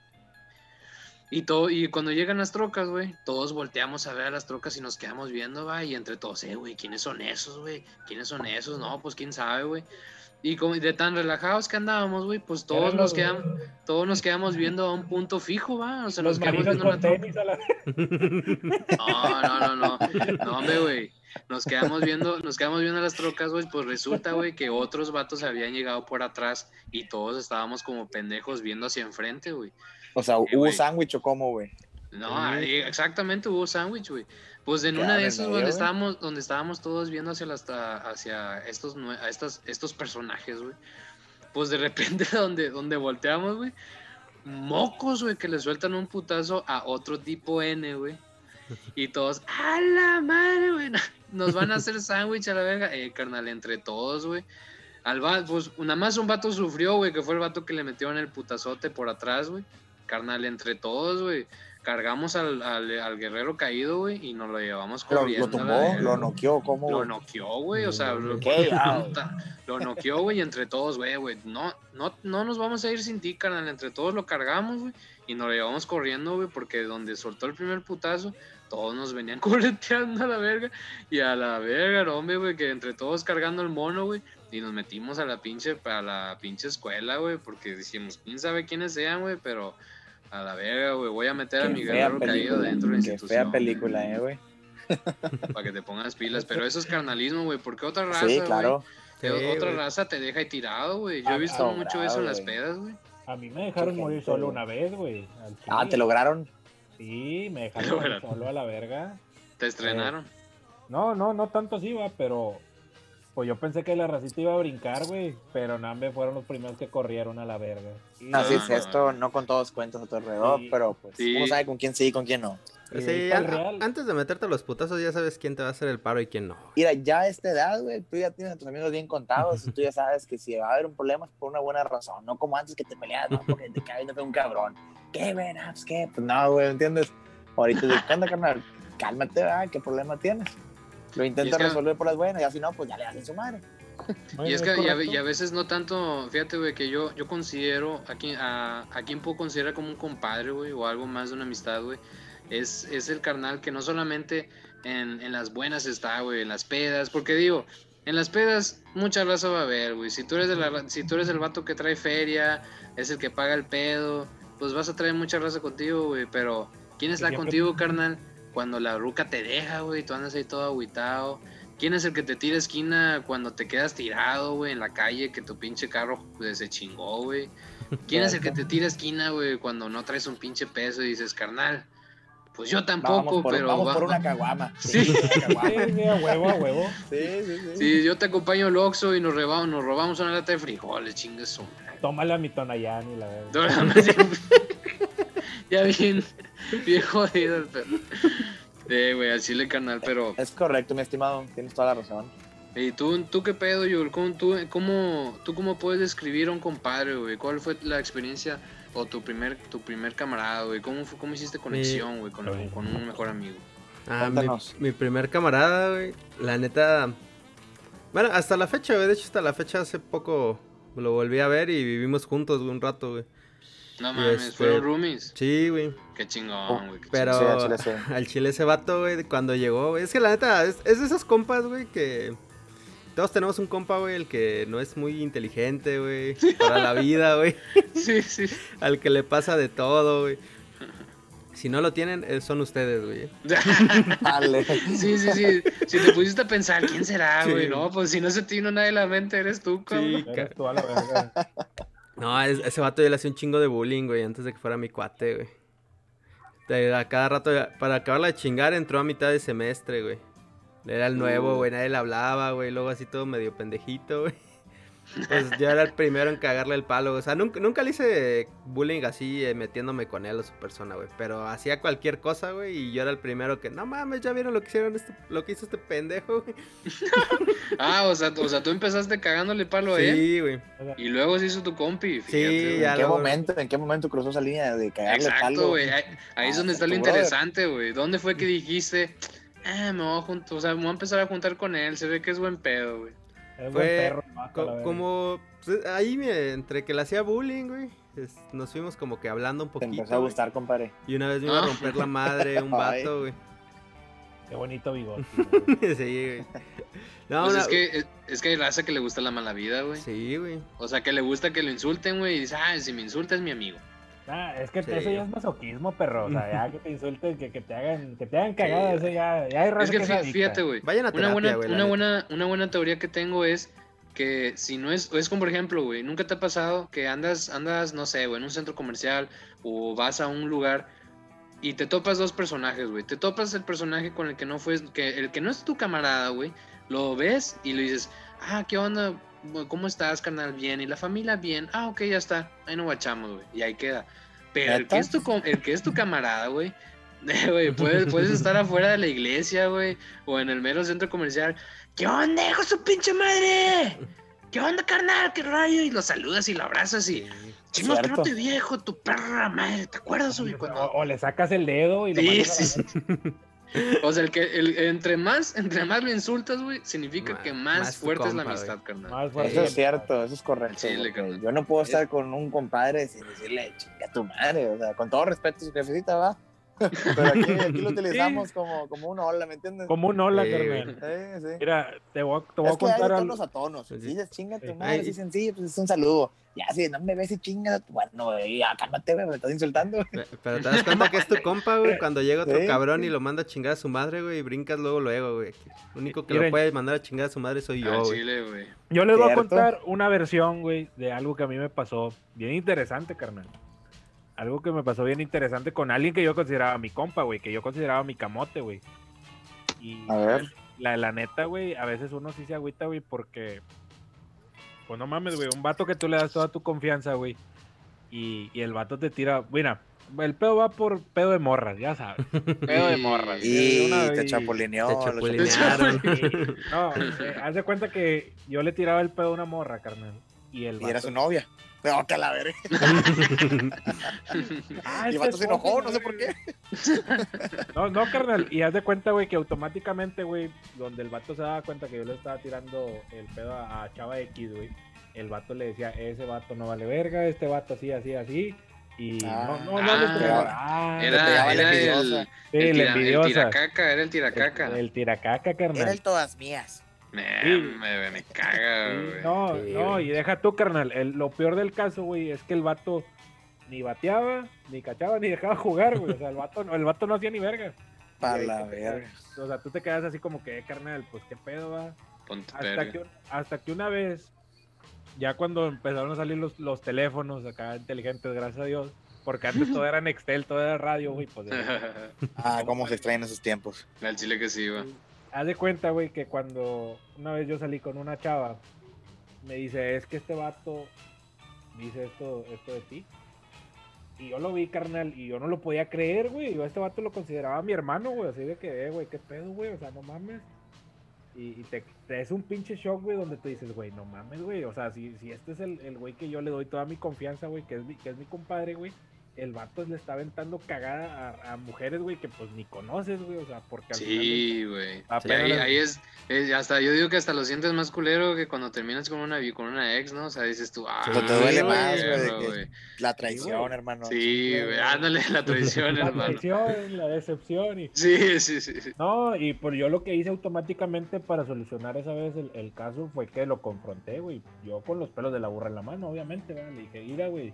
Y, todo, y cuando llegan las trocas, güey, todos volteamos a ver a las trocas y nos quedamos viendo, va, y entre todos, eh, güey, ¿quiénes son esos, güey? ¿Quiénes son esos? No, pues quién sabe, güey. Y como de tan relajados que andábamos, güey, pues todos nos quedamos, todos nos quedamos viendo a un punto fijo, va. O sea, nos quedamos viendo una troca. la [LAUGHS] No, no, no, no. No, hombre, güey. Nos quedamos viendo, nos quedamos viendo las trocas, güey. Pues resulta, güey, que otros vatos habían llegado por atrás y todos estábamos como pendejos viendo hacia enfrente, güey. O sea, Sí, ¿hubo sándwich o cómo, güey? No, ahí exactamente hubo sándwich, güey. Pues en una de esas donde güey. estábamos, donde estábamos todos viendo hacia las hacia estos a estas, estos personajes, güey. Pues de repente [LAUGHS] donde, donde volteamos, güey, mocos, güey, que le sueltan un putazo a otro tipo N, güey. Y todos, a la madre, güey. Nos van a hacer sándwich a la verga. Eh, carnal, entre todos, güey. Al va- pues nada más un vato sufrió, güey, que fue el vato que le metió en el putazote por atrás, güey. Carnal, entre todos, güey. Cargamos al, al, al guerrero caído, güey, y nos lo llevamos ¿Lo, corriendo. lo tumbó? ¿Lo noqueó? ¿Cómo, Lo noqueó, güey, o sea, lo, ah. lo noqueó, güey, entre todos, güey, güey. No, no, no nos vamos a ir sin ti, carnal. Entre todos lo cargamos, güey, y nos lo llevamos corriendo, güey, porque donde soltó el primer putazo, todos nos venían [LAUGHS] correteando a la verga. Y a la verga, no, hombre, güey, que entre todos cargando el mono, güey. Y nos metimos a la pinche, a la pinche escuela, güey, porque dijimos, quién sabe quiénes sean, güey, pero a la verga, güey, voy a meter a mi guerrero caído dentro de la Qué institución. fea película, eh, güey. [LAUGHS] Para que te pongas pilas, pero eso es carnalismo, güey, porque otra raza, Sí, güey, claro. que Sí, otra raza te deja ahí tirado, güey. Yo he Ah, visto sobrado, mucho eso en las pedas, güey. A mí me dejaron morir solo una vez, güey. Ah. ¿te lograron? Sí, me [LAUGHS] dejaron solo a la verga. Te estrenaron. No, no, no tanto así, va, pero Pues yo pensé que la racita iba a brincar, güey. Pero Nambe fueron los primeros que corrieron a la verga. Así No, es, no, esto no con todos cuentas a tu alrededor, Sí. pero pues Sí. uno sabe con quién sí y con quién no. Y Sí, real. antes de meterte a los putazos ya sabes quién te va a hacer el paro y quién no. Mira, ya a esta edad, güey, tú ya tienes a tus amigos bien contados y tú ya sabes que si va a haber un problema es por una buena razón, no como antes que te peleabas, no, porque te cae no fue un cabrón. ¿Qué, güey? No, pues, ¿qué? Pues no, güey, ¿entiendes? Ahorita, de, ¿qué onda, carnal? [LAUGHS] Cálmate, ¿verdad? ¿Qué problema tienes? Lo Y intenta es que- resolver por las buenas, y así no, pues ya le hacen su madre. [LAUGHS] Y es que y a, correcto. y a veces no tanto, fíjate, güey, que yo, yo considero, a quien, a, a quien puedo considerar como un compadre, güey, o algo más de una amistad, güey, es, es el carnal que no solamente en, en las buenas está, güey, en las pedas, porque digo, en las pedas mucha raza va a haber, güey, si tú eres de la, ra- si tú eres el vato que trae feria, es el que paga el pedo, pues vas a traer mucha raza contigo, güey, pero ¿quién está siempre- contigo, carnal? Cuando la ruca te deja, güey, tú andas ahí todo agüitado. ¿Quién es el que te tira esquina cuando te quedas tirado, güey, en la calle, que tu pinche carro pues, se chingó, güey? ¿Quién es el que te tira esquina, güey, cuando no traes un pinche peso y dices, carnal? Pues yo tampoco, vamos por, pero vamos va- por una caguama. [LAUGHS] Sí. Sí, sí, a huevo, a huevo. sí, sí, sí. Sí, yo te acompaño al Oxxo y nos robamos, nos robamos una lata de frijoles, chingues su madre. Tómale a mi Tonayán y la más [LAUGHS] ya- Ya bien, bien jodido el perro. Eh, güey, al chile carnal, pero... Es correcto, mi estimado, tienes toda la razón. ¿Y tú, tú qué pedo, Yul? ¿Cómo, tú, cómo, ¿Tú cómo puedes describir a un compadre, güey? ¿Cuál fue la experiencia o tu primer, tu primer camarada, güey? ¿Cómo, fue- ¿Cómo hiciste conexión, güey, con, con un mejor amigo? Ah, mi, mi primer camarada, güey. La neta. Bueno, hasta la fecha, güey. De hecho, hasta la fecha hace poco lo volví a ver y vivimos juntos, güey, un rato, güey. No mames, este- ¿fueron roomies? Sí, güey. Qué chingón, güey. qué Pero Sí, al chile sí. [LAUGHS] al chile ese vato, güey, cuando llegó, güey, es que la neta, es, es de esos compas, güey, que todos tenemos un compa, güey, el que no es muy inteligente, güey, para la vida, güey, chingón. [LAUGHS] Sí, sí. al que le pasa de todo, güey. Si no lo tienen, eh, son ustedes, güey. [LAUGHS] Dale. Sí, sí, sí. Si te pusiste a pensar, ¿quién será, Sí. güey? No, pues si no se te vino nadie a la mente, eres tú, cabrón. Sí, Eres tú a la verga. [LAUGHS] No, es- ese vato yo le hacía un chingo de bullying, güey, antes de que fuera mi cuate, güey. De- A cada rato, para acabarla de chingar, entró a mitad de semestre, güey. Era el nuevo, güey, nadie le hablaba, güey, luego así todo medio pendejito, güey. Pues yo era el primero en cagarle el palo, o sea, nunca, nunca le hice bullying así, eh, metiéndome con él o su persona, güey. Pero hacía cualquier cosa, güey, y yo era el primero que, no mames, ya vieron lo que hicieron, este, lo que hizo este pendejo, güey. [LAUGHS] Ah, o sea, o sea, tú empezaste cagándole palo a él Sí, güey. y luego se hizo tu compi. Fíjate, ya ¿En qué luego- momento, en qué momento cruzó esa línea de cagarle Exacto, palo? güey. Ahí, ahí es Ah, donde está lo brother. interesante, güey. ¿Dónde fue que dijiste, ah, me voy a juntar, o sea, me voy a empezar a juntar con él, se ve que es buen pedo, güey? Es Fue buen perro, como pues, ahí entre que le hacía bullying, güey, es- nos fuimos como que hablando un Te poquito. empezó a güey, gustar, compadre. y una vez me iba a Ah. romper la madre un [LAUGHS] vato, güey. Qué bonito bigote. [LAUGHS] güey. sí, güey. [LAUGHS] No, Pues una- es, que, es, es que hay raza que le gusta la mala vida, güey. Sí, güey. O sea, que le gusta que lo insulten, güey, y dice, ah, si me insulta es mi amigo. Ah, es que Sí. eso ya es masoquismo, perro. O sea, ya que te insulten, que, que te hagan, que te hagan cagada, eso ya, ya hay Es que fíjate, güey. Vayan a Una terapia, buena, güey. la una, buena, una buena teoría que tengo es que si no es, es como por ejemplo, güey, nunca te ha pasado que andas, andas, no sé, güey, en un centro comercial o vas a un lugar y te topas dos personajes, güey. Te topas el personaje con el que no fue, que el que no es tu camarada, güey. Lo ves y le dices, ah, ¿qué onda? ¿Cómo estás, carnal? Bien. ¿Y la familia bien? Ah, ok, ya está. Ahí nos guachamos, güey. Y ahí queda. Pero el que es tu, el que es tu camarada, [LAUGHS] güey. Puedes, puedes estar afuera de la iglesia, güey, o en el mero centro comercial. ¿Qué onda, hijo su pinche madre? ¿Qué onda, carnal? ¿Qué rayo? Y lo saludas y lo abrazas y... Sí. Chingos, que no te viejo, tu perra madre. ¿Te acuerdas, güey? O, Cuando... o le sacas el dedo y lo Sí, sí, sí. O sea, el que, el, entre más, entre más lo insultas, güey, significa Ma- que más, más fuerte es la compa, amistad, carnal. Más fuerte Eso es cierto, eso es correcto. Sí, le porque carnal. yo no puedo estar con un compadre sin decirle chinga tu madre, o sea, con todo respeto a su jefecita, va. [LAUGHS] Pero aquí, aquí lo utilizamos como, como una ola, ¿me entiendes? Como un hola, Sí, carnal. Sí, sí. Mira, te voy a, te voy Es a que hay de contar tonos a tonos. Sí. Si dices chinga tu Sí. madre, Ay. sí, sencillo, pues es un saludo. Ya, si no me ves y chinga, bueno, güey, ya cálmate, güey, me estás insultando. Pe- Pero te das cuenta que es tu compa, güey, cuando llega otro Sí, cabrón sí. y lo manda a chingar a su madre, güey, y brincas luego, luego, güey. El único que Miren. lo puede mandar a chingar a su madre soy yo, güey. chile, güey. Yo les voy a contar una versión, güey, de algo que a mí me pasó bien interesante, carnal. Algo que me pasó bien interesante con alguien que yo consideraba mi compa, güey, que yo consideraba mi camote, güey. Y A ver. la, la neta, güey, a veces uno sí se agüita, güey, porque. Pues no mames, güey. Un vato que tú le das toda tu confianza, güey. Y, y el vato te tira. Mira, el pedo va por pedo de morras, ya sabes. [LAUGHS] Pedo de morras. Y una te vez- chapulineó. Te chapulinearon. [LAUGHS] No, eh, haz de cuenta que yo le tiraba el pedo a una morra, carnal. Y el Y era su novia. No, que a la verga. [LAUGHS] Ah, Y el este vato se enojó, no sé por qué. No, no, carnal. Y haz de cuenta, güey, que automáticamente, güey, donde el vato se daba cuenta que yo le estaba tirando el pedo a, a Chava X, güey, el vato le decía, ese vato no vale verga, este vato así, así, así. Y Ah. no, no, no, le Ah. Ah, Te Era, el, envidiosa. sí, el, tira- el envidiosa. tiracaca, era el tiracaca. El, el tiracaca, carnal. Era el todas mías. Me, Sí. me, me caga, Sí, güey. no, Sí, no, güey. y deja tú, carnal. el- lo peor del caso, güey, es que el vato ni bateaba, ni cachaba, ni dejaba jugar, güey. O sea, el vato, no- el vato no hacía ni verga. Para la verga. O sea, tú te quedas así como que, "Eh, carnal, pues qué pedo va. Ponte Hasta que, hasta que una vez, ya cuando empezaron a salir los, los teléfonos acá inteligentes, gracias a Dios, porque antes todo era Nextel, todo era radio, güey, pues. [LAUGHS] Ah, cómo se extraen esos tiempos. Al chile que sí iba. Haz de cuenta, güey, que cuando una vez yo salí con una chava, me dice, es que este vato dice esto, esto de ti. Y yo lo vi, carnal, y yo no lo podía creer, güey. Yo a este vato lo consideraba mi hermano, güey. Así de que, eh, güey, qué pedo, güey. O sea, no mames. Y, te, te es un pinche shock, güey, donde tú dices, güey, no mames, güey. O sea, si, si este es el, el güey que yo le doy toda mi confianza, güey, que es mi, que es mi compadre, güey. El vato le está aventando cagada a, a mujeres, güey, que pues ni conoces, güey. O sea, porque al final del- Sí, güey. Y ahí, las- ahí es, es- hasta yo digo que hasta lo sientes más culero que cuando terminas con una con una ex, ¿no? O sea, dices tú, ah, Sí, te duele güey, más, güey, güey. La traición, güey. hermano. Sí, güey, ándale, la traición, la hermano. traición, la decepción y [LAUGHS] Sí, sí, sí. sí. no, y por yo lo que hice automáticamente para solucionar esa vez el, el caso fue que lo confronté, güey. Yo con los pelos de la burra en la mano, obviamente, ¿verdad? Le dije, mira, güey.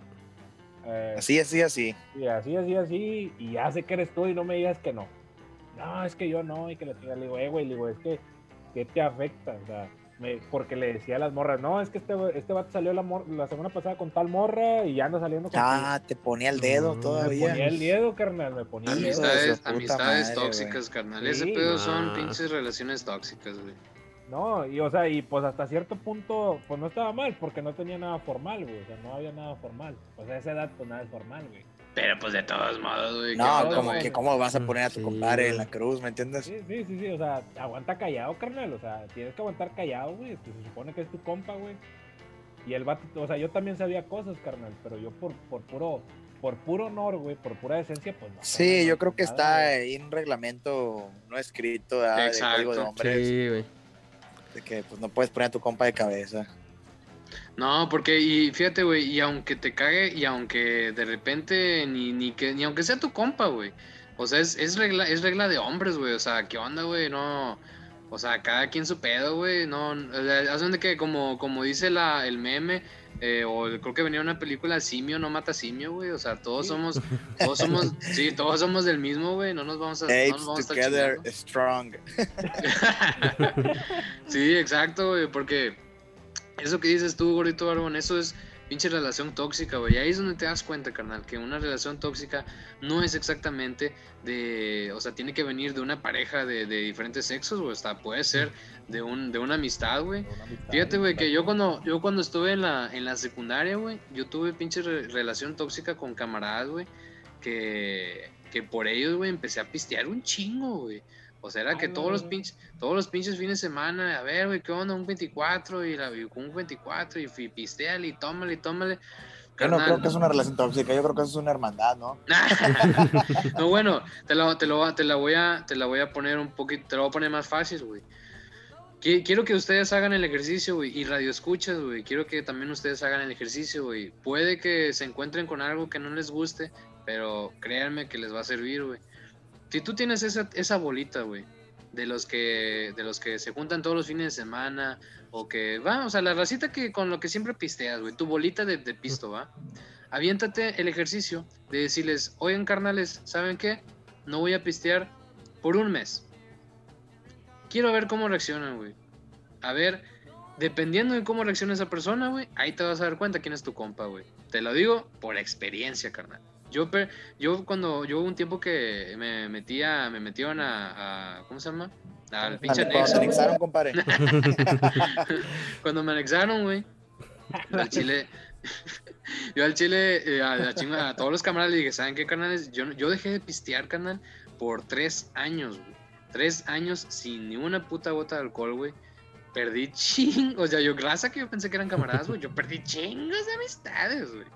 Eh, Así, así, así. y así, así, así, y ya sé que eres tú y no me digas que no. No, es que yo no, y que le diga, le digo, eh, güey, le digo, es que, ¿qué te afecta? O sea, me- porque le decía a las morras, no, es que este, este vato salió la, mor- la semana pasada con tal morra y ya anda saliendo con Ah, te ponía el dedo Mm, Me todavía. ponía el dedo, carnal, me ponía el dedo. Amistades, amistades tóxicas, carnal. Ese Sí. pedo son pinches relaciones tóxicas, güey. No, y o sea, y pues hasta cierto punto, pues no estaba mal, porque no tenía nada formal, güey. O sea, no había nada formal. O sea, a esa edad, pues nada es formal, güey. Pero pues de todos modos, güey. ¿qué No, como güey? que cómo vas a poner a tu Sí, compadre en la cruz, ¿me entiendes? Sí, sí, sí, sí. O sea, aguanta callado, carnal. O sea, tienes que aguantar callado, güey. pues, se supone que es tu compa, güey. Y el vato, o sea, yo también sabía cosas, carnal, pero yo por, por puro, por puro honor, güey, por pura decencia, pues no. Sí, yo creo que nada, está güey. ahí un reglamento no escrito ¿verdad? de Exacto. código de hombres, Sí, güey. Que pues no puedes poner a tu compa de cabeza. No, porque, y fíjate, güey, y aunque te cague, y aunque de repente, ni, ni que, ni aunque sea tu compa, güey. O sea, es, es regla, es regla de hombres, güey. O sea, ¿qué onda, güey? No. O sea, cada quien su pedo, güey. No, o sea, hacen de que como, como dice la, el meme, eh, o el- creo que venía una película, simio no mata simio, güey. O sea, todos somos, [LAUGHS] todos somos, sí, todos somos del mismo, güey. No nos vamos a, no nos Apes vamos a estar together strong. [LAUGHS] sí, exacto, güey, porque eso que dices tú, gordito barbón, eso es pinche relación tóxica, güey. Ahí es donde te das cuenta, carnal, que una relación tóxica no es exactamente de, o sea, tiene que venir de una pareja de, de diferentes sexos, güey. Hasta puede ser de un, de una amistad, güey. Fíjate, güey, que yo cuando, yo cuando estuve en la, en la secundaria, güey, yo tuve pinche re- relación tóxica con camaradas, güey, que, que por ellos, güey, empecé a pistear un chingo, güey. O sea, era que todos los pinches, todos los pinches fines de semana, a ver, güey, ¿qué onda? Un 24 y, la, y un 24 y, y pisteale y tómale y tómale. Yo no creo que es una relación tóxica, yo creo que eso es una hermandad, ¿no? [LAUGHS] no, bueno, te la, te, lo- te la voy a, te la voy a poner un poquito, te la voy a poner más fácil, güey. Qui- Quiero que ustedes hagan el ejercicio, güey, y radio escuchas, güey. Quiero que también ustedes hagan el ejercicio, güey. Puede que se encuentren con algo que no les guste, pero créanme que les va a servir, güey. Si tú tienes esa, bolita, güey, de los que de los que se juntan todos los fines de semana o que va, o sea, la racita que con lo que siempre pisteas, güey, tu bolita de, de pisto, ¿va? Aviéntate el ejercicio de decirles, oigan carnales, ¿saben qué? No voy a pistear por un mes. Quiero ver cómo reaccionan, güey. A ver, dependiendo de cómo reacciona esa persona, güey, ahí te vas a dar cuenta quién es tu compa, güey. Te lo digo por experiencia, carnal. Yo, yo cuando, yo hubo un tiempo que me metía, me metieron a, a- ¿cómo se llama? Al pinche Cuando anexo. güey. anexaron, compadre. [LAUGHS] Cuando me anexaron, güey. Al chile. [LAUGHS] Yo al chile, eh, a, la chinga- a todos los camaradas le dije, ¿saben qué, carnales? Yo, yo dejé de pistear, carnal, por tres años, güey. Tres años sin ni una puta gota de alcohol, güey. Perdí ching... O sea, yo, gracias a que yo pensé que eran camaradas, güey. Yo perdí chingos de amistades, güey.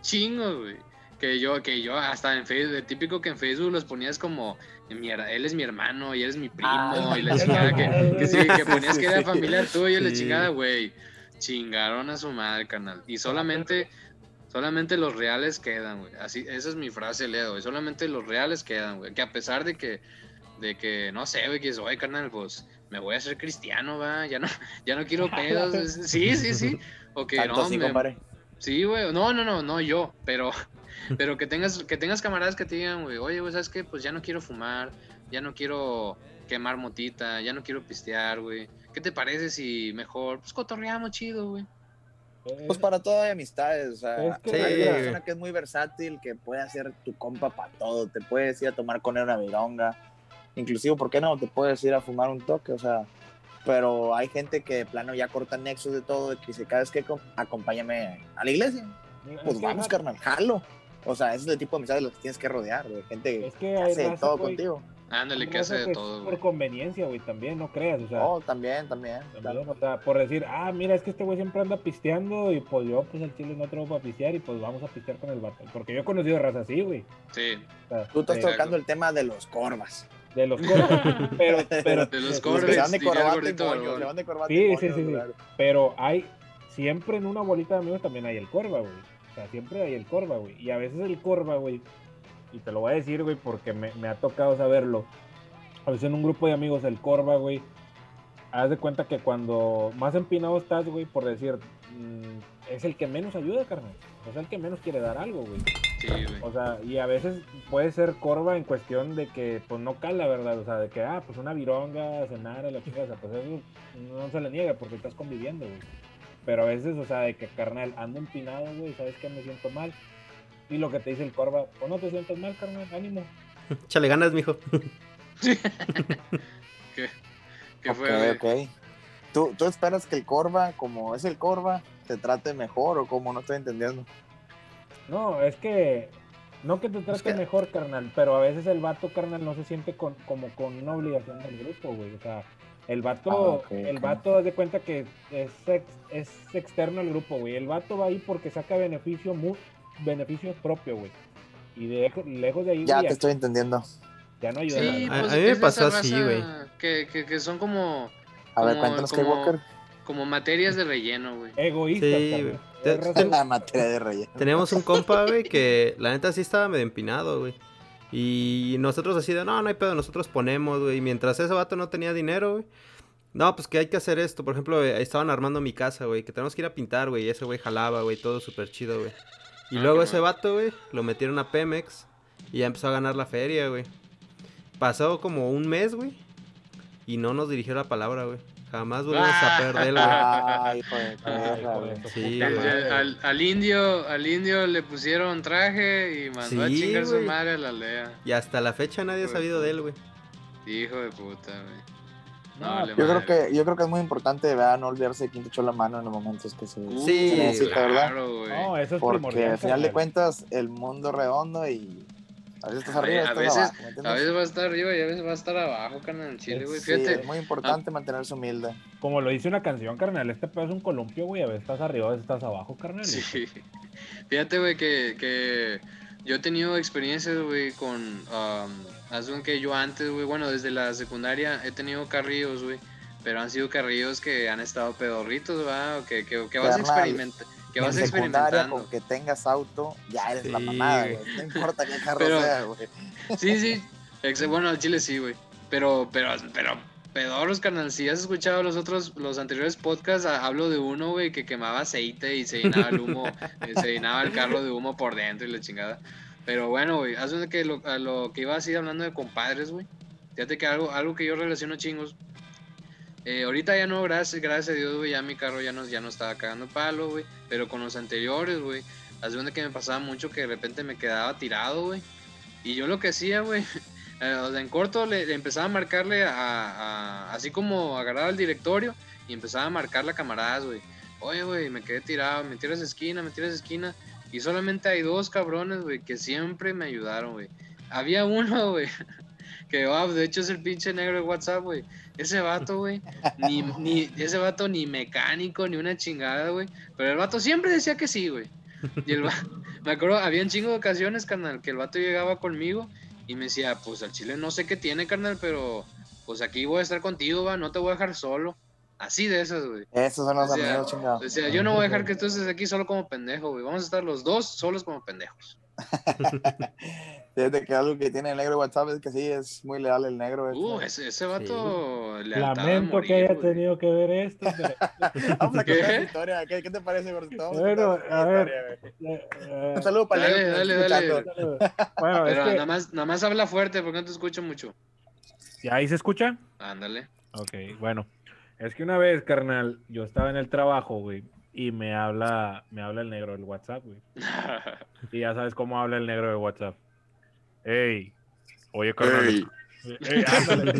Chingos, güey. Que yo, que yo hasta en Facebook, típico que en Facebook los ponías como, mierda, él es mi hermano y él es mi primo Ah, y la [LAUGHS] chingada que, que sí, que ponías que era familiar tuyo y la chingada, güey. Chingaron a su madre, carnal. Y solamente, solamente los reales quedan, güey. Así, esa es mi frase, Leo, güey. Solamente los reales quedan, güey. Que a pesar de que, de que, no sé, güey, que es, oye, carnal, pues me voy a hacer cristiano, va. Ya no, [LAUGHS] ya no quiero pedos. [LAUGHS] Sí, sí, sí. O que Tanto no, así, me- compadre. Sí, güey. No, no, no, no yo, pero, [LAUGHS] pero que tengas, que tengas camaradas que te digan, güey, oye, güey, ¿sabes qué? Pues ya no quiero fumar, ya no quiero quemar motita, ya no quiero pistear, güey. ¿Qué te parece si mejor, pues cotorreamos chido, güey? Pues para todo hay amistades, o sea, Es que- hay Sí, una persona que es muy versátil, que puede hacer tu compa para todo, te puedes ir a tomar con él una vironga, inclusive, ¿por qué no? Te puedes ir a fumar un toque, o sea, pero hay gente que de plano ya corta nexos de todo, y que dice, cada vez que com- acompáñame a la iglesia, es pues vamos, carnal, jalo. O sea, ese es el tipo de amistades de los que tienes que rodear, de gente Es que que hay hace raza, todo güey, contigo. Ándale, que hace de que todo, es güey. Por conveniencia, güey, también, no creas, o sea. Oh, también, también. O sea, por decir, ah, mira, es que este güey siempre anda pisteando y pues yo, pues el chile no traigo para pistear y pues vamos a pistear con el vato. Porque yo he conocido raza así, güey. Sí, O sea, Tú estás tocando el tema de los corvas. de los cortes, [LAUGHS] pero, pero, De los que se van de corbata y Barbón. se van de corbata Sí, y sí, sí, sí. pero hay, siempre en una bolita de amigos también hay el corva, güey. O sea, siempre hay el corva, güey. Y a veces el corva, güey, y te lo voy a decir, güey, porque me, me ha tocado saberlo. A veces en un grupo de amigos el corva, güey, haz de cuenta que cuando más empinado estás, güey, por decir, mm, es el que menos ayuda, carnal. O sea, el que menos quiere dar algo, güey. sí, güey. O sea, y a veces puede ser corva en cuestión de que, pues no cala, ¿verdad? O sea, de que, ah, pues una vironga, cenar, la chica, o sea, pues eso no se le niega porque estás conviviendo, güey. Pero a veces, o sea, de que, carnal, ando empinado, güey, ¿sabes qué? Me siento mal. Y lo que te dice el corva, pues no te sientas mal, carnal, ánimo. [LAUGHS] Chale ganas, mijo. [LAUGHS] ¿Qué, qué Ok, fue, güey? ok. ¿Tú, ¿Tú esperas que el corva, como es el corva, te trate mejor o como no estoy entendiendo? No, es que, no que te trate que- mejor, carnal, pero a veces el vato, carnal, no se siente con, como con una obligación del grupo, güey. O sea, el vato, Ah, el ok. vato, haz de cuenta que es, ex- es externo al grupo, güey. El vato va ahí porque saca beneficio, mu- beneficio propio, güey. Y de, lejos de ahí, Ya te estoy entendiendo. ya no ayuda Sí, a nadie. A- pues a mí me pasó así, güey. Que, que, que son como, A ver, Como- cuéntanos, como- Skywalker. como materias de relleno, güey. Egoístas, Sí, güey. [LAUGHS] La materia de relleno. Teníamos un compa, güey, que la neta sí estaba medio empinado, güey. Y nosotros así de, no, no hay pedo, nosotros ponemos, güey. Y mientras ese vato no tenía dinero, güey. No, pues que hay que hacer esto. Por ejemplo, eh, estaban armando mi casa, güey. Que tenemos que ir a pintar, güey. Y ese güey jalaba, güey. Todo súper chido, güey. Y Ah, luego ese vato, güey, lo metieron a Pemex. Y ya empezó a ganar la feria, güey. Pasó como un mes, güey. Y no nos dirigió la palabra, güey. Jamás volvimos a. Ay, hijo de perra, güey. su Sí, puta Al, güey. al- al indio, al indio le pusieron traje y mandó a chingar su madre a la aldea. Y hasta la fecha nadie ha sabido de él, güey. Hijo de puta, güey. No, Yo creo, que, yo creo que es muy importante, ¿verdad? No olvidarse de quién te echó la mano en los momentos que se, Uh, Sí, se necesita, ¿verdad? claro, güey. No, eso es Porque al final de cuentas, el mundo redondo y a veces estás A arriba, a estás veces- abajo. ¿me A veces va a estar arriba y a veces va a estar abajo, carnal, Chile, güey. Sí, Fíjate, es muy importante mantenerse humilde. Como lo dice una canción, carnal, este pedo es un columpio, güey. A veces estás arriba, a veces estás abajo, carnal. Sí. [LAUGHS] Fíjate, güey, que, que yo he tenido experiencias, güey, con... Um, que yo antes, güey, bueno, desde la secundaria he tenido carrillos, güey. Pero han sido carrillos que han estado pedorritos, ¿va? O que, que, que vas, Carnal, experimenta- que vas en secundaria, con que tengas auto, ya eres la Sí, mamada, güey. No importa qué carro Pero- sea, güey. Sí, sí. Bueno, al chile sí, güey. Pero, pero, pero, pedoros, carnal. Si has escuchado los otros, los anteriores podcasts, ha- hablo de uno, güey, que quemaba aceite y se llenaba el humo, [LAUGHS] eh, se llenaba el carro de humo por dentro y la chingada. Pero bueno, güey, haz de que lo, a lo que iba así hablando de compadres, güey. Fíjate que algo, algo que yo relaciono chingos. Eh, ahorita ya no, gracias, gracias a Dios, güey, ya mi carro ya no, ya no estaba cagando palo, güey. Pero con los anteriores, güey, haz de cuenta que me pasaba mucho que de repente me quedaba tirado, güey. Y yo lo que hacía, güey, [LAUGHS] eh, o sea, en corto le, le empezaba a marcarle a, a- así como agarraba el directorio y empezaba a marcarle a camaradas, güey. Oye, güey, me quedé tirado, me tiras esquina, me tiras esquina. Y solamente hay dos cabrones, güey, que siempre me ayudaron, güey. Había uno, [LAUGHS] güey, que ah, de hecho es el pinche negro de WhatsApp, güey. Ese vato, güey, ni, ni, ese vato ni mecánico, ni una chingada, güey. Pero el vato siempre decía que sí, güey. Y el va- me acuerdo, había un chingo de ocasiones, carnal, que el vato llegaba conmigo y me decía, pues al chile no sé qué tiene, carnal, pero pues aquí voy a estar contigo, va, no te voy a dejar solo. Así de esas, güey. Esos son los O sea, amigos, chingado. O sea, yo no voy a dejar que tú estés aquí solo como pendejo, güey. Vamos a estar los dos solos como pendejos. [LAUGHS] Fíjate que algo que tiene el negro de WhatsApp es que sí, es muy leal el negro. este. Uh, ese, ese vato le ataba a Lamento morir, que haya güey. tenido que ver esto. pero- [LAUGHS] Vamos a ¿Qué? contar la historia. ¿Qué, qué te parece, gordito? Vamos Bueno, a ver. historia. Eh, eh, Un saludo para el Dale, nos dale, dale. escuchando. Bueno, es Pero que- nada más, nada más habla fuerte porque no te escucho mucho. ¿Y ahí se escucha? Ándale. Ok, bueno. Es que una vez, carnal, yo estaba en el trabajo, güey, y me habla, me habla el negro del WhatsApp, güey. [LAUGHS] Y ya sabes cómo habla el negro de WhatsApp. Ey, oye, carnal. Ey. Ey, ándale.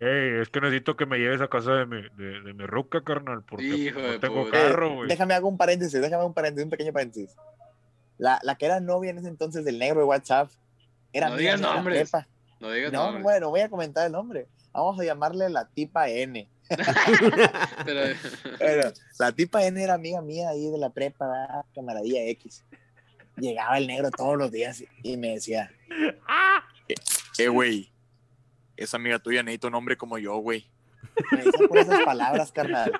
Ey, es que necesito que me lleves a casa de mi, de, de mi ruca, carnal, porque Hijo de no tengo carro, güey. Déjame hago un paréntesis, déjame un paréntesis, un pequeño paréntesis. La, la que era novia en ese entonces del negro de WhatsApp era No digas nombres. No digas No, nombres. bueno, voy a comentar el nombre. Vamos a llamarle la tipa N. [LAUGHS] Pero, Bueno, la tipa N era amiga mía ahí de la prepa, ¿verdad? camaradilla X. Llegaba el negro todos los días y me decía, eh, güey, esa amiga tuya necesita un hombre como yo, güey. Me decía por esas palabras, carnal.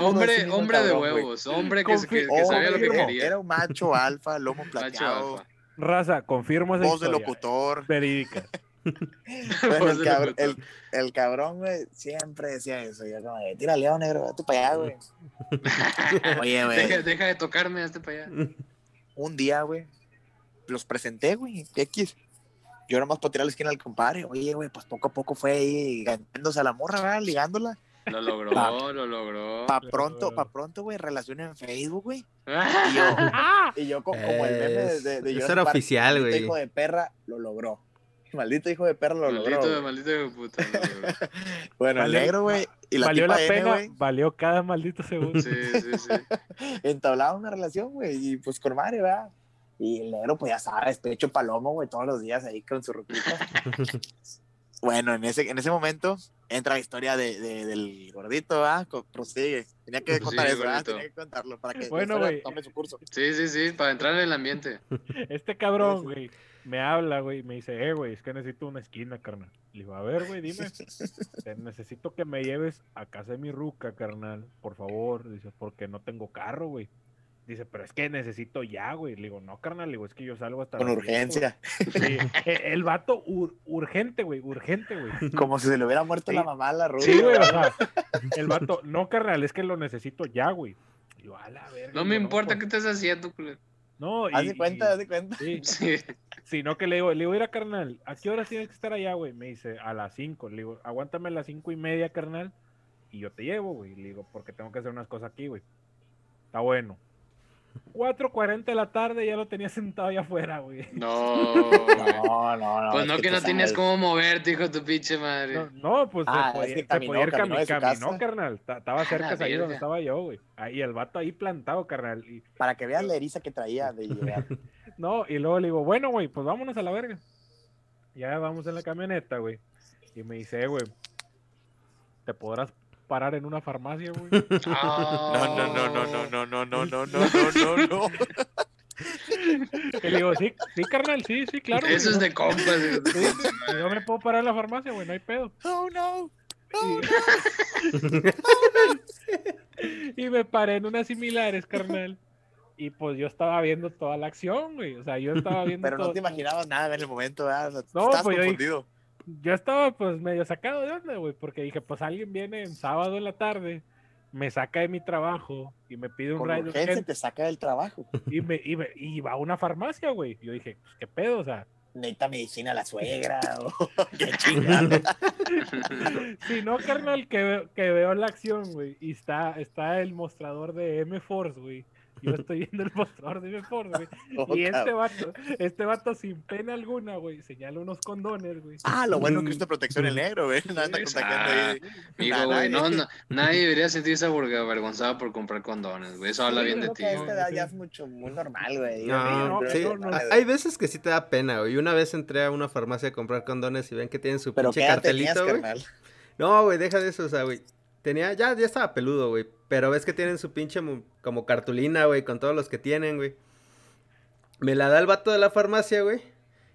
Hombre, hombre de cabrón, güey. huevos, hombre que, que- que sabía lo que quería. Era un macho alfa, lomo Macho plateado, alfa. Raza, confirmo esa voz de historia, locutor. Verídica. [LAUGHS] Bueno, el, de cabr- locutor. el, el cabrón, güey, siempre decía eso. Yo como, de, tira león negro, vete para allá, güey. [LAUGHS] Oye, Deja, güey, deja de tocarme, hazte para allá. un día, güey, los presenté, güey, X. Yo nomás para tirar la esquina al compadre. Oye, güey, pues poco a poco fue ahí ganándose a la morra, ¿verdad? Ligándola. Lo logró, lo logró. Pa' pronto, pa' pronto, güey, relación en Facebook, güey. Y yo, [LAUGHS] y yo co- como, el meme de, de, de Eso Jurassic era oficial, güey. hijo de perra, lo logró. Maldito hijo de perra lo logró. maldito, güey. maldito hijo de puta. lo logró. [LAUGHS] Bueno, Valió- el negro, güey, y la Valió la N, pena, güey, valió cada maldito segundo. Sí, sí, sí. [LAUGHS] entablaba una relación, güey, y pues con madre, ¿verdad? Y el negro, pues ya sabes, pecho palomo, güey, todos los días ahí con su ruquita. [LAUGHS] bueno, en ese, en ese momento entra la historia de, de- del gordito, ¿verdad? Co- Prosigue. Tenía que contar eso. Tenía que contarlo para que Bueno, tome su curso. Sí, sí, sí, para entrar en el ambiente. Este cabrón, güey, me habla, güey, y me dice, eh, güey, es que necesito una esquina, carnal. Le digo, a ver, güey, dime. [LAUGHS] Te necesito que me lleves a casa de mi ruca, carnal, por favor. Dice, porque no tengo carro, güey. Dice, pero es que necesito ya, güey. Le digo, no, carnal, le digo, es que yo salgo hasta Con urgencia. güey". Sí, [LAUGHS] e- el vato ur- urgente, güey, urgente, güey. Como si se le hubiera muerto Sí. la mamá a la rubia. Sí, güey, o sea, el vato, no, carnal, es que lo necesito ya, güey. Yo, a la verga. No me importa qué estés haciendo, culero. No, y, Haz de cuenta, y- haz de cuenta. sí, [LAUGHS] Sí. Sino que le digo, le digo, mira, carnal, ¿a qué hora tienes que estar allá, güey? Me dice, a las 5. Le digo, aguántame a las cinco y media, carnal, y yo te llevo, güey. Le digo, porque tengo que hacer unas cosas aquí, güey. Está bueno. 4.40 de la tarde ya lo tenía sentado allá afuera, güey. No. No, no, no. Pues es no que no tenías sabes. cómo moverte, hijo de tu pinche madre. No, no, pues Ah, se es podía, se caminó, podía ir caminó cami- carnal. Ta- Estaba A cerca de ahí donde estaba yo, güey. Ahí el vato ahí plantado, carnal. Y, Para que veas la eriza que traía de llegar. [LAUGHS] No, y luego le digo, bueno, güey, pues vámonos a la verga. Ya vamos en la camioneta, güey. Y me dice, "Eh, güey, ¿te podrás parar en una farmacia, güey? No, no, no, no, no, no, no, no, no, no, no, no, no. Y le digo, sí, sí, carnal, sí, sí, claro. güey, Eso es de compas. sí, yo me puedo parar en la farmacia, güey, no hay pedo. Oh, no. Y, y me paré en unas similares, carnal. Y pues yo estaba viendo toda la acción, güey. O sea, yo estaba viendo Pero no te imaginabas nada en el momento, ¿verdad? O sea, No, estabas pues yo dije- confundido. Yo estaba pues medio sacado de onda, güey, porque dije, pues alguien viene en sábado en la tarde, me saca de mi trabajo y me pide un Con ride urgencia urgente te saca del trabajo. y, me, y, me- y va a una farmacia, güey. Yo dije, pues qué pedo, o sea, Necesita medicina la suegra. [LAUGHS] o [LAUGHS] qué chingada. [LAUGHS] si no, carnal, que, veo- que veo la acción, güey, y está, está el mostrador de M-Force, güey. Yo estoy viendo el mostrador de mi Ford, güey. [LAUGHS] Oh, Y este vato, este vato sin pena alguna, güey, señala unos condones, güey. Ah, lo bueno que es protección el negro, güey. [LAUGHS] No anda Sí, contagiando ahí. Amigo, Nah, güey, no, nadie. no, nadie debería sentirse averg- avergonzado por comprar condones, güey. Eso habla Sí, bien de ti, esta edad ya es mucho, muy normal, güey. No, no, sí, no, no. Hay veces que sí te da pena, güey. Una vez entré a una farmacia a comprar condones y ven que tienen su Pero pinche ¿qué edad tenías, cartelito, güey. No, güey, deja de eso, o sea, güey. Tenía, ya, ya estaba peludo, güey. Pero ves que tienen su pinche como cartulina, güey, con todos los que tienen, güey. Me la da el vato de la farmacia, güey.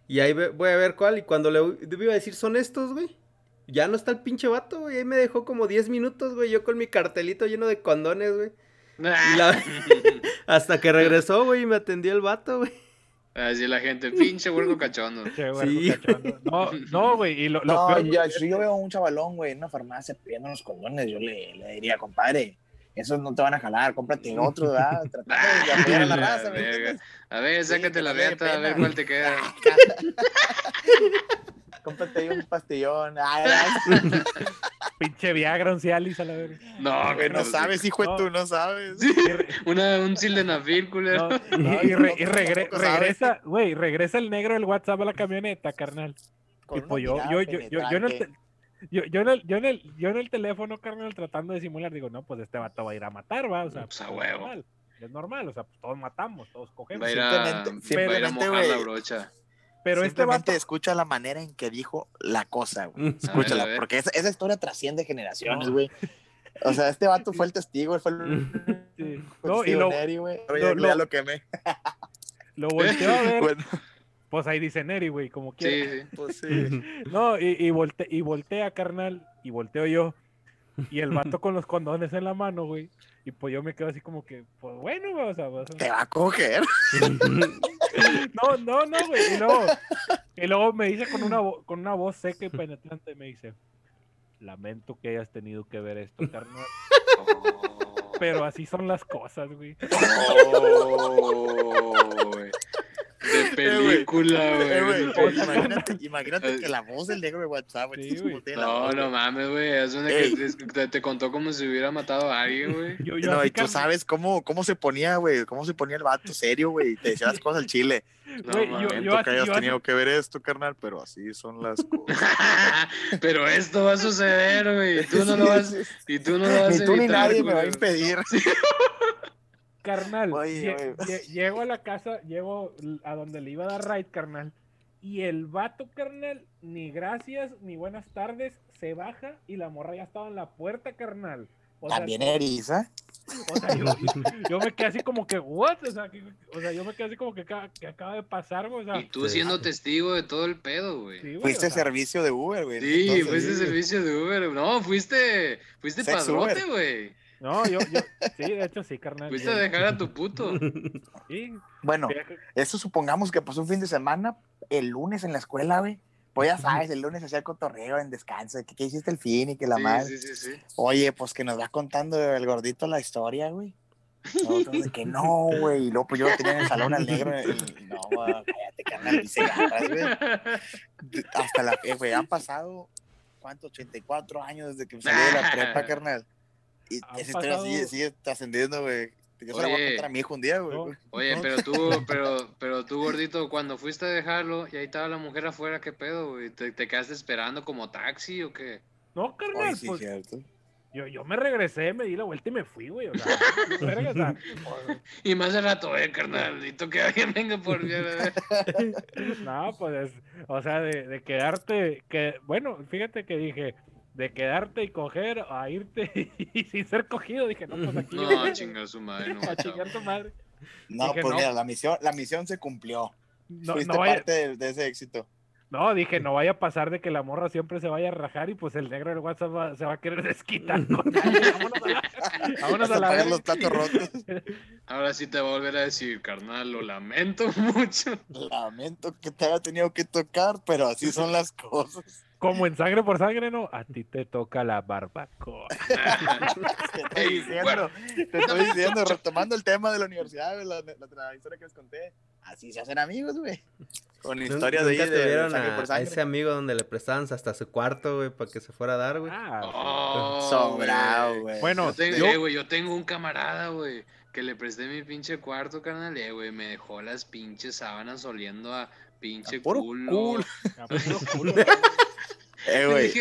Y ahí ve- voy a ver cuál. Y cuando le iba a decir, son estos, güey. Ya no está el pinche vato, güey. Ahí me dejó como 10 minutos, güey. Yo con mi cartelito lleno de condones, güey. La- [LAUGHS] [LAUGHS] Hasta que regresó, güey, y me atendió el vato, güey. Así la gente, pinche huerco cachondo. Sí. cachondo. No, no, güey, y lo, lo No, peor, yo, si yo veo a un chavalón, güey, en una farmacia pidiendo unos condones, yo le, le diría, compadre, esos no te van a jalar, cómprate otro, ¿verdad? [LAUGHS] Tratando de apoyar a la raza. [LAUGHS] A ver, Sí, sácate que la reta, a ver cuál te queda. [LAUGHS] Cómprate ahí un pastillón. Ay, ay, pinche Viagra, un Cialis a la verga. No, güey, no sabes, hijo de No. tú, no sabes. [LAUGHS] Una, un sildenafil, culero. no, no, y, re- regre- regresa, güey, regresa el negro del WhatsApp a la camioneta, carnal. Con Y pues una yo, yo, yo, yo, yo en el yo, yo en el, yo, en el, yo en el teléfono, carnal, tratando de simular, digo, no, pues este vato va a ir a matar, va, o sea, Pues, a es huevo. normal, es normal, o sea, pues, todos matamos, todos cogemos. Va a ir a, Simplemente- va a, ir a simplemente, mojar la brocha. Pero este vato, escucha la manera en que dijo la cosa, güey. Mm. A ver, a Escúchala, ver. porque esa, esa historia trasciende generaciones, güey. O sea, este vato fue el [LAUGHS] testigo, fue el sí, no, y lo, Neri, güey. lo- Ya- lo- lo quemé. lo volteó a ver, Bueno, pues ahí dice Neri, güey, como quiera. Sí, sí. pues sí. [LAUGHS] No, y, y, volte- y voltea, carnal, y volteo yo. Y el vato con los condones en la mano, güey. Y pues yo me quedo así como que, pues bueno, güey, o sea, pues, Te va a coger. [LAUGHS] no, no, no, güey. Y luego, y luego me dice con una, con una voz seca y penetrante, me dice, lamento que hayas tenido que ver esto, carnal. Oh. [LAUGHS] Pero así son las cosas, güey. Oh, güey. De película, Eh, güey, güey. pues, imagínate, [LAUGHS] imagínate que la voz del negro de WhatsApp, güey, Sí, No, voz, no mames, güey. Es una que Ey. te, te- te contó como si hubiera matado a alguien, [LAUGHS] güey. Yo, yo No, y tú sabes cómo, cómo se ponía, güey, cómo se ponía el vato serio, güey, y te decía las cosas al chile. No, güey, yo, mames. yo que hayas yo tenido que ver esto, carnal, pero así son las [LAUGHS] cosas. Pero esto va a suceder, güey. Y tú no lo vas, y tú no lo vas Ni a tú ni evitar, nadie me va a impedir. Carnal, Oye, lle- güey. lle- llego a la casa, llego a donde le iba a dar ride, carnal. Y el vato, carnal, ni gracias, ni buenas tardes, se baja y la morra ya estaba en la puerta, carnal. O sea, También eriza. o sea, yo, yo me quedé así como que, ¿what? O sea, que- o sea, yo me quedé así como que, acaba- que acaba de pasar, güey. O sea, Y tú Sí. siendo testigo de todo el pedo, güey. sí, güey, Fuiste o sea, servicio de Uber, güey. Sí, entonces, fuiste sí. servicio de Uber. No, fuiste, fuiste padrote, Uber. güey. No, yo, yo, sí, de hecho sí, carnal. Fuiste a dejar a tu puto. sí, Bueno, eso supongamos que pasó un fin de semana, el lunes en la escuela, güey. Pues ya sabes, el lunes hacía el cotorreo en descanso, que qué hiciste el fin y que la Sí, madre. sí, sí, sí. Oye, pues que nos va contando el gordito la historia, güey. Nosotros [LAUGHS] de que no, güey. Y luego pues yo lo tenía en el salón al negro. y- no, güey, cállate, carnal, dice garras, güey. Hasta la fe, güey. Han pasado, ¿cuánto? 84 años desde que salí de la prepa, carnal. Y esa historia pasado- sigue, sigue trascendiendo, güey. Yo se la voy a Oye. contar a mi hijo un día, güey. No. Oye, No. pero tú, [LAUGHS] pero, pero tú, gordito, cuando fuiste a dejarlo y ahí estaba la mujer afuera, ¿qué pedo, güey? ¿Te, te quedaste esperando como taxi o qué? No, carnal, sí, pues, cierto. yo, yo me regresé, me di la vuelta y me fui, güey. O sea, [LAUGHS] verga, o sea, Y más de rato, eh, carnalito, que alguien venga por mí. [LAUGHS] No, pues, o sea, de, de quedarte, que, bueno, fíjate que dije, de quedarte y coger a irte [LAUGHS] y sin ser cogido, dije, no, pues aquí. No, chinga su madre, [LAUGHS] no. a chingar tu madre. No, Dije, pues no. mira, la misión, la misión se cumplió. No, Fuiste no, vaya, parte de, de ese éxito. no, dije, no vaya a pasar de que la morra siempre se vaya a rajar y pues el negro del WhatsApp va- se va a querer desquitar con. [LAUGHS] Vámonos a la, vámonos a a la los platos rotos. Ahora sí te voy a volver a decir, carnal, lo lamento mucho. Lamento que te haya tenido que tocar, pero así son las cosas. Como en sangre por sangre, ¿no? A ti te toca la barbacoa. [LAUGHS] Te estoy diciendo, te estoy diciendo, retomando el tema de la universidad, la, la, la historia que les conté. Así se hacen amigos, güey. Con historias de, ahí Nunca de, sangre a, por a sangre. ese amigo donde le prestaban hasta su cuarto, güey, para que se fuera a dar, güey. Ah, Oh, Sobrado, güey. Bueno, Yo tengo, yo- eh, güey, yo tengo un camarada, güey, que le presté mi pinche cuarto, carnal, eh, güey, me dejó las pinches sábanas oliendo a pinche A puro culo. culo. [LAUGHS] A puro [LAUGHS] culo. Eh, güey.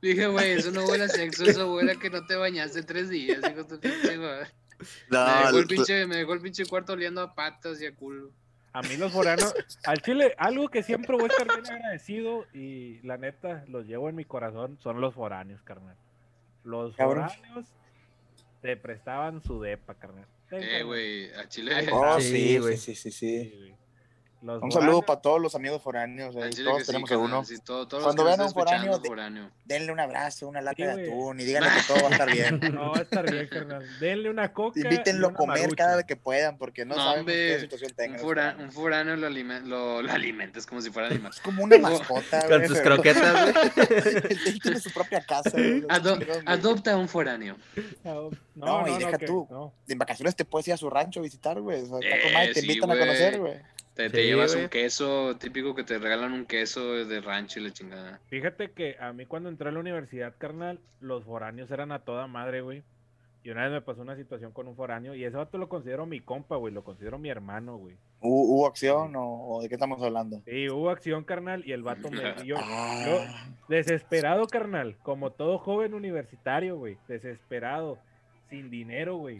dije, güey, eso no huele a sexo, eso huele a que no te bañaste tres días, hijo de pinche. No, me, dejó el pinche, me dejó el pinche cuarto oliendo a patas y a culo. A mí los foranos, al chile, algo que siempre voy a estar bien agradecido y la neta, los llevo en mi corazón, son los foráneos, carnal. Los Cabrón. foráneos te prestaban su depa, carnal. Eh, güey, a Chile. Oh, Sí, sí, güey. sí, sí, sí, sí. Los Un saludo foráneos- para todos los amigos foráneos. eh, Todos sí, tenemos sí, todo- todos Cuando vean a un foráneo. Denle un abrazo, una lata Sí, de atún y díganle que todo va a estar [LAUGHS] bien. No, va a estar bien, carnal. Denle una coca. Invítenlo a comer cada vez que puedan, porque no, hombre, qué situación tengan. un foráneo lo, alime- lo, lo alimentas como si fuera animal. Es como una mascota, Con güey, sus croquetas, güey. [LAUGHS] Él tiene su propia casa. güey, adopta un foráneo. No, No, y deja tú. En vacaciones te puedes ir a su rancho a visitar, güey. Eh, te sí, invitan a conocer, güey. Te, te Sí, llevas güey. un queso típico que te regalan un queso de rancho y la chingada. Fíjate que a mí cuando entré a la universidad, carnal, los foráneos eran a toda madre, güey. Y una vez me pasó una situación con un foráneo y ese vato lo considero mi compa, güey. Lo considero mi hermano, güey. ¿Hubo, hubo acción o, o de qué estamos hablando? Sí, hubo acción, carnal, y el vato me... [LAUGHS] y yo, Ah, yo, desesperado, carnal. Como todo joven universitario, güey. Desesperado. Sin dinero, güey.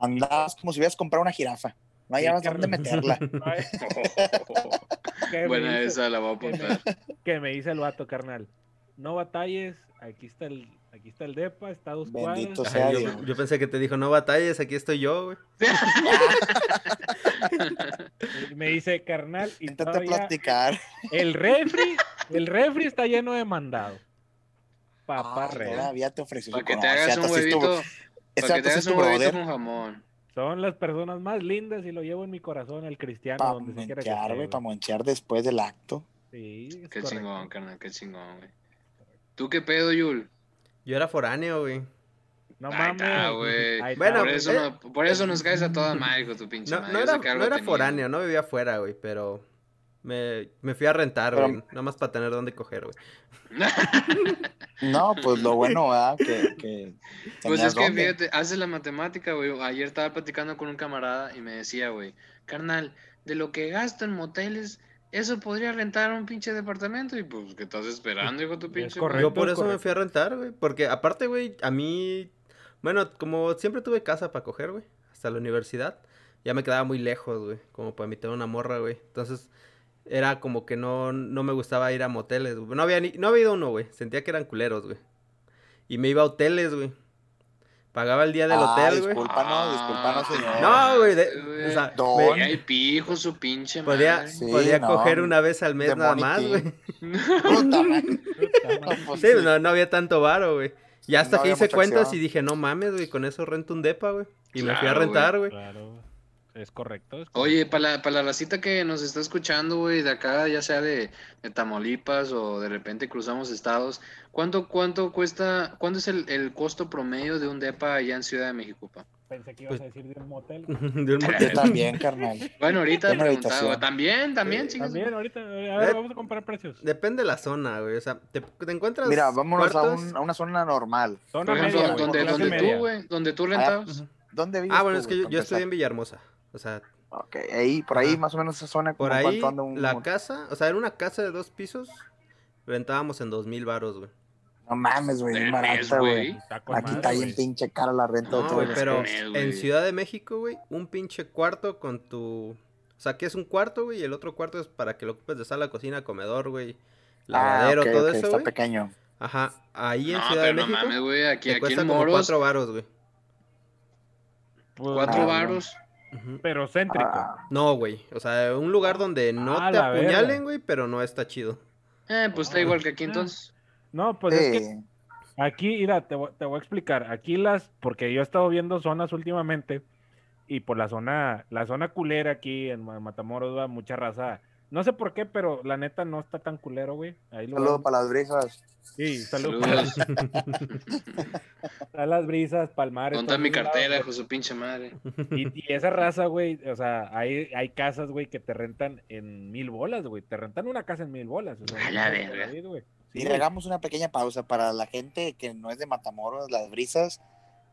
andabas como si hubieras comprado una jirafa. No Sí, hallabas dónde meterla. [LAUGHS] [LAUGHS] Buena esa, la voy a apuntar. [LAUGHS] que me dice el vato, carnal. No batalles, aquí está el, aquí está el depa, está a dos Bendito cuadras. sea Ay, yo, yo pensé que te dijo, no batalles, aquí estoy yo, güey. Me dice, carnal, y todavía platicar. el refri, el refri está lleno de mandado. Papá Ah, real. todavía te ofreció Para su que te hagas un huevito. Para que te hagas un huevito con jamón. Son las personas más lindas y lo llevo en mi corazón, el cristiano, Para esté, güey, para monchear después del acto. Sí, es Qué correcto. chingón, carnal, qué chingón, güey. ¿Tú qué pedo, Yul? Yo era foráneo, güey. No mames. Ahí está, Bueno, por, eso eh. no, por eso nos caes a toda madre, tu pinche No, madre. no era, no era foráneo, no vivía afuera, güey, pero me, me fui a rentar, Pero- güey. Nada más para tener dónde coger, güey. [LAUGHS] No, pues lo bueno, ¿verdad? Que, que Pues es que dónde. fíjate, haces la matemática, güey. Ayer estaba platicando con un camarada y me decía, güey, carnal, de lo que gasto en moteles, eso podría rentar un pinche departamento. Y pues, ¿qué estás esperando, hijo de tu pinche? correcto. Yo por es eso me fui a rentar, güey. Porque aparte, güey, a mí. Bueno, como siempre tuve casa para coger, güey. Hasta la universidad. Ya me quedaba muy lejos, güey. Como para invitar a una morra, güey. Entonces, era como que no, no me gustaba ir a moteles, güey. No había, ni, no había ido uno, güey. Sentía que eran culeros, güey. Y me iba a hoteles, güey. Pagaba el día del Ah, hotel, güey. discúlpanos, discúlpanos, señor. No, güey. de- güey. o sea, Don. me- pijo su pinche podía. Sí, podía no, coger una vez al mes nada más, güey. Sí, no, no había tanto varo, güey. Y hasta No que hice cuentas acción. y dije, no mames, güey, con eso rento un depa, güey. Y me fui a rentar, güey. Claro, es correcto. es correcto. Oye, para la, para la racita que nos está escuchando, güey, de acá, ya sea de, de Tamaulipas o de repente cruzamos estados, ¿cuánto, cuánto cuesta, cuánto es el, el costo promedio de un depa allá en Ciudad de México, pa? Pensé que ibas Pues- a decir de un motel. [LAUGHS] De un Yo [LAUGHS] motel. también, carnal. Bueno, ahorita preguntaba, también, también, Sí, chingas. También, ahorita. A ver, Eh, vamos a comparar precios. Depende de la zona, güey. O sea, te, te encuentras. Mira, vámonos a, un- a una zona normal. Zona Por ejemplo, media, donde, donde media. tú, güey, donde tú rentabas. Ujú. ¿Dónde vives Ah, bueno, tú, es que yo, yo estoy en Villahermosa. O sea, Ok, ahí, por ahí, Ajá. más o menos esa zona. por ahí, cuánto anda un la casa, o sea, era una casa de dos pisos, rentábamos en dos mil varos, güey. No mames, güey, mes, barata, güey. Aquí madre, está bien pinche cara la renta de No, el pero mes, en. Ciudad de México, güey, un pinche cuarto con tu... O sea, que es un cuarto, güey, y el otro cuarto es para que lo ocupes de sala, cocina, comedor, güey. Lavadero, ah, ok, todo ok, eso, está güey. pequeño. Ajá, ahí en No, Ciudad de pero no México mames, güey, aquí, te aquí cuesta en como Moros, cuatro varos, güey. Pues, cuatro Ah, varos. Pero céntrico. Ah, No, güey, o sea, un lugar donde no Ah, te apuñalen, güey, pero no está chido. Eh, pues está Ah. igual que aquí entonces. No, pues es que. Aquí, mira, te, voy- te voy a explicar. Aquí las, porque yo he estado viendo zonas últimamente y por la zona, la zona culera aquí en Ma- Matamoros va mucha raza. No sé por qué, pero la neta no está tan culero, güey. Ahí lo Saludos para las brisas. Sí, saludos. Saludos. Para las brisas, palmares. ¿Dónde está todos mi cartera, hijo de su pinche madre? Y, y esa raza, güey, o sea, hay, hay casas, güey, que te rentan en mil bolas, güey. Te rentan una casa en mil bolas. O sea, A la verga. Sí, Y güey. hagamos una pequeña pausa para la gente que no es de Matamoros, las brisas.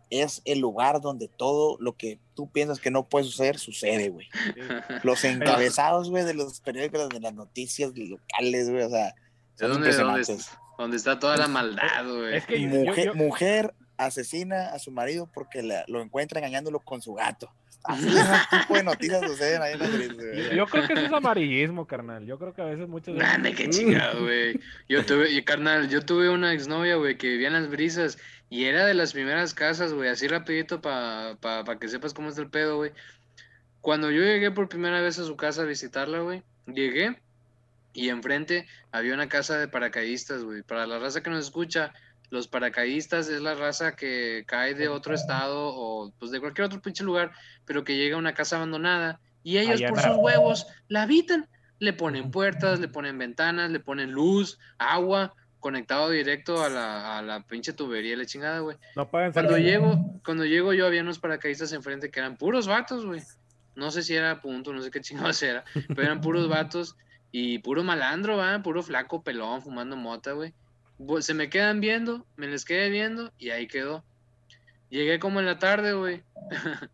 Es el lugar donde todo lo que tú piensas que no puede suceder, sucede, güey. Los encabezados, güey, de los periódicos, de las noticias locales, güey, o sea, ¿De son dónde, dónde, impresionantes. dónde está toda la maldad, güey? Es que yo- Mujer, yo- mujer asesina a su marido porque la- lo encuentra engañándolo con su gato. Así [LAUGHS] ese tipo de noticias suceden ahí en la gris, güey. Yo creo que eso es amarillismo, carnal. Yo creo que a veces muchas veces. Grande, qué chingado, güey. [LAUGHS] Yo tuve, y carnal, yo tuve una exnovia, güey, que vivía en las brisas y era de las primeras casas, güey, así rapidito para pa, pa que sepas cómo está el pedo, güey. Cuando yo llegué por primera vez a su casa a visitarla, güey, llegué y enfrente había una casa de paracaidistas, güey. Para la raza que nos escucha, los paracaidistas es la raza que cae de otro estado o pues de cualquier otro pinche lugar, pero que llega a una casa abandonada y ellos por sus huevos la habitan. Le ponen puertas, le ponen ventanas, le ponen luz, agua, conectado directo a la, a la pinche tubería y la chingada, güey. No pagan Cuando llego, cuando llego yo había unos paracaidistas enfrente que eran puros vatos, güey. No sé si era punto, no sé qué chingados era, pero eran puros [LAUGHS] vatos y puro malandro, va, puro flaco, pelón, fumando mota, güey. Se me quedan viendo, me les quedé viendo y ahí quedó. Llegué como en la tarde, güey. [LAUGHS]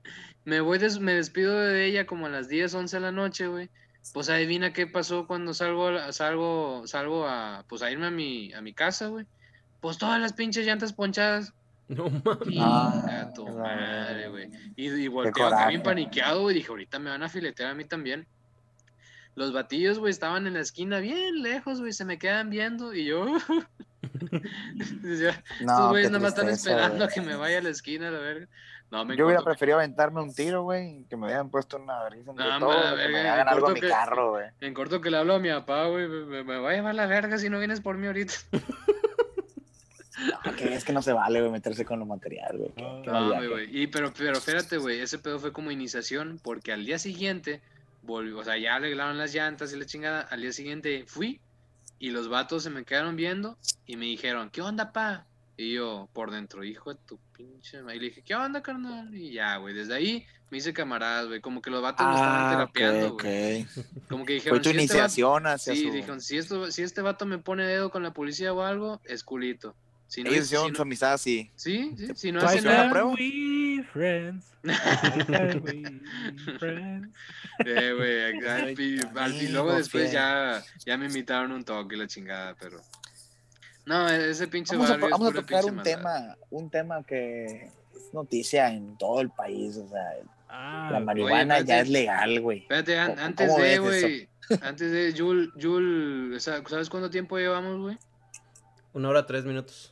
me voy, des- me despido de ella como a las 10, 11 de la noche, güey. Pues adivina qué pasó cuando salgo, a la- salgo, salgo a, pues a irme a mi, a mi casa, güey. Pues todas las pinches llantas ponchadas. No mames. Ah, madre, güey. Y, y volteo acá bien paniqueado, güey. Dije, ahorita me van a filetear a mí también. Los batillos, güey, estaban en la esquina bien lejos, güey. Se me quedan viendo y yo. [LAUGHS] [LAUGHS] Estos güeyes nada más están esperando a güey. que me vaya a la esquina, la verga. No, me Yo hubiera preferido aventarme un tiro, güey, que me hubieran puesto una vergüenza entre No, hombre, la que me verga, hagan algo a corto mi que- carro, güey. en corto que le hablo a mi papá, güey. Me, me- me va a llevar la verga si no vienes por mí ahorita. [LAUGHS] No, que es que no se vale, güey, meterse con lo material, güey. No, mal No, güey. Y pero, pero espérate, güey. Ese pedo fue como iniciación, porque al día siguiente volvió, o sea, ya arreglaron las llantas y la chingada. Al día siguiente fui y los vatos se me quedaron viendo y me dijeron, ¿qué onda, pa? Y yo, por dentro, hijo de tu pinche. madre". Y le dije, ¿qué onda, carnal? Y ya, güey. Desde ahí me hice camaradas, güey. Como que los vatos me estaban Ah, terapeando, güey. Como que dijeron, Fue tu "Si este vato- iniciación hacia Sí, su... dijeron, si, esto, si este vato me pone dedo con la policía o algo, es culito. Si no, Ellos es- si hicieron no- su amistad así. sí, sí, si no Twice hace on a nada, prueba. we friends. [LAUGHS] We friends. Eh, güey, al- luego después ya, ya me invitaron un toque y la chingada, pero. No, ese pinche Vamos a, barrio es vamos a pura tocar un maldad. tema, un tema que es noticia en todo el país, o sea, Ah, la marihuana espérate. ya es legal, güey. Espérate, an- ¿Cómo- antes de, güey. [LAUGHS] Antes de, Jul, Jul, sa- ¿sabes cuánto tiempo llevamos, güey? Una hora, tres minutos.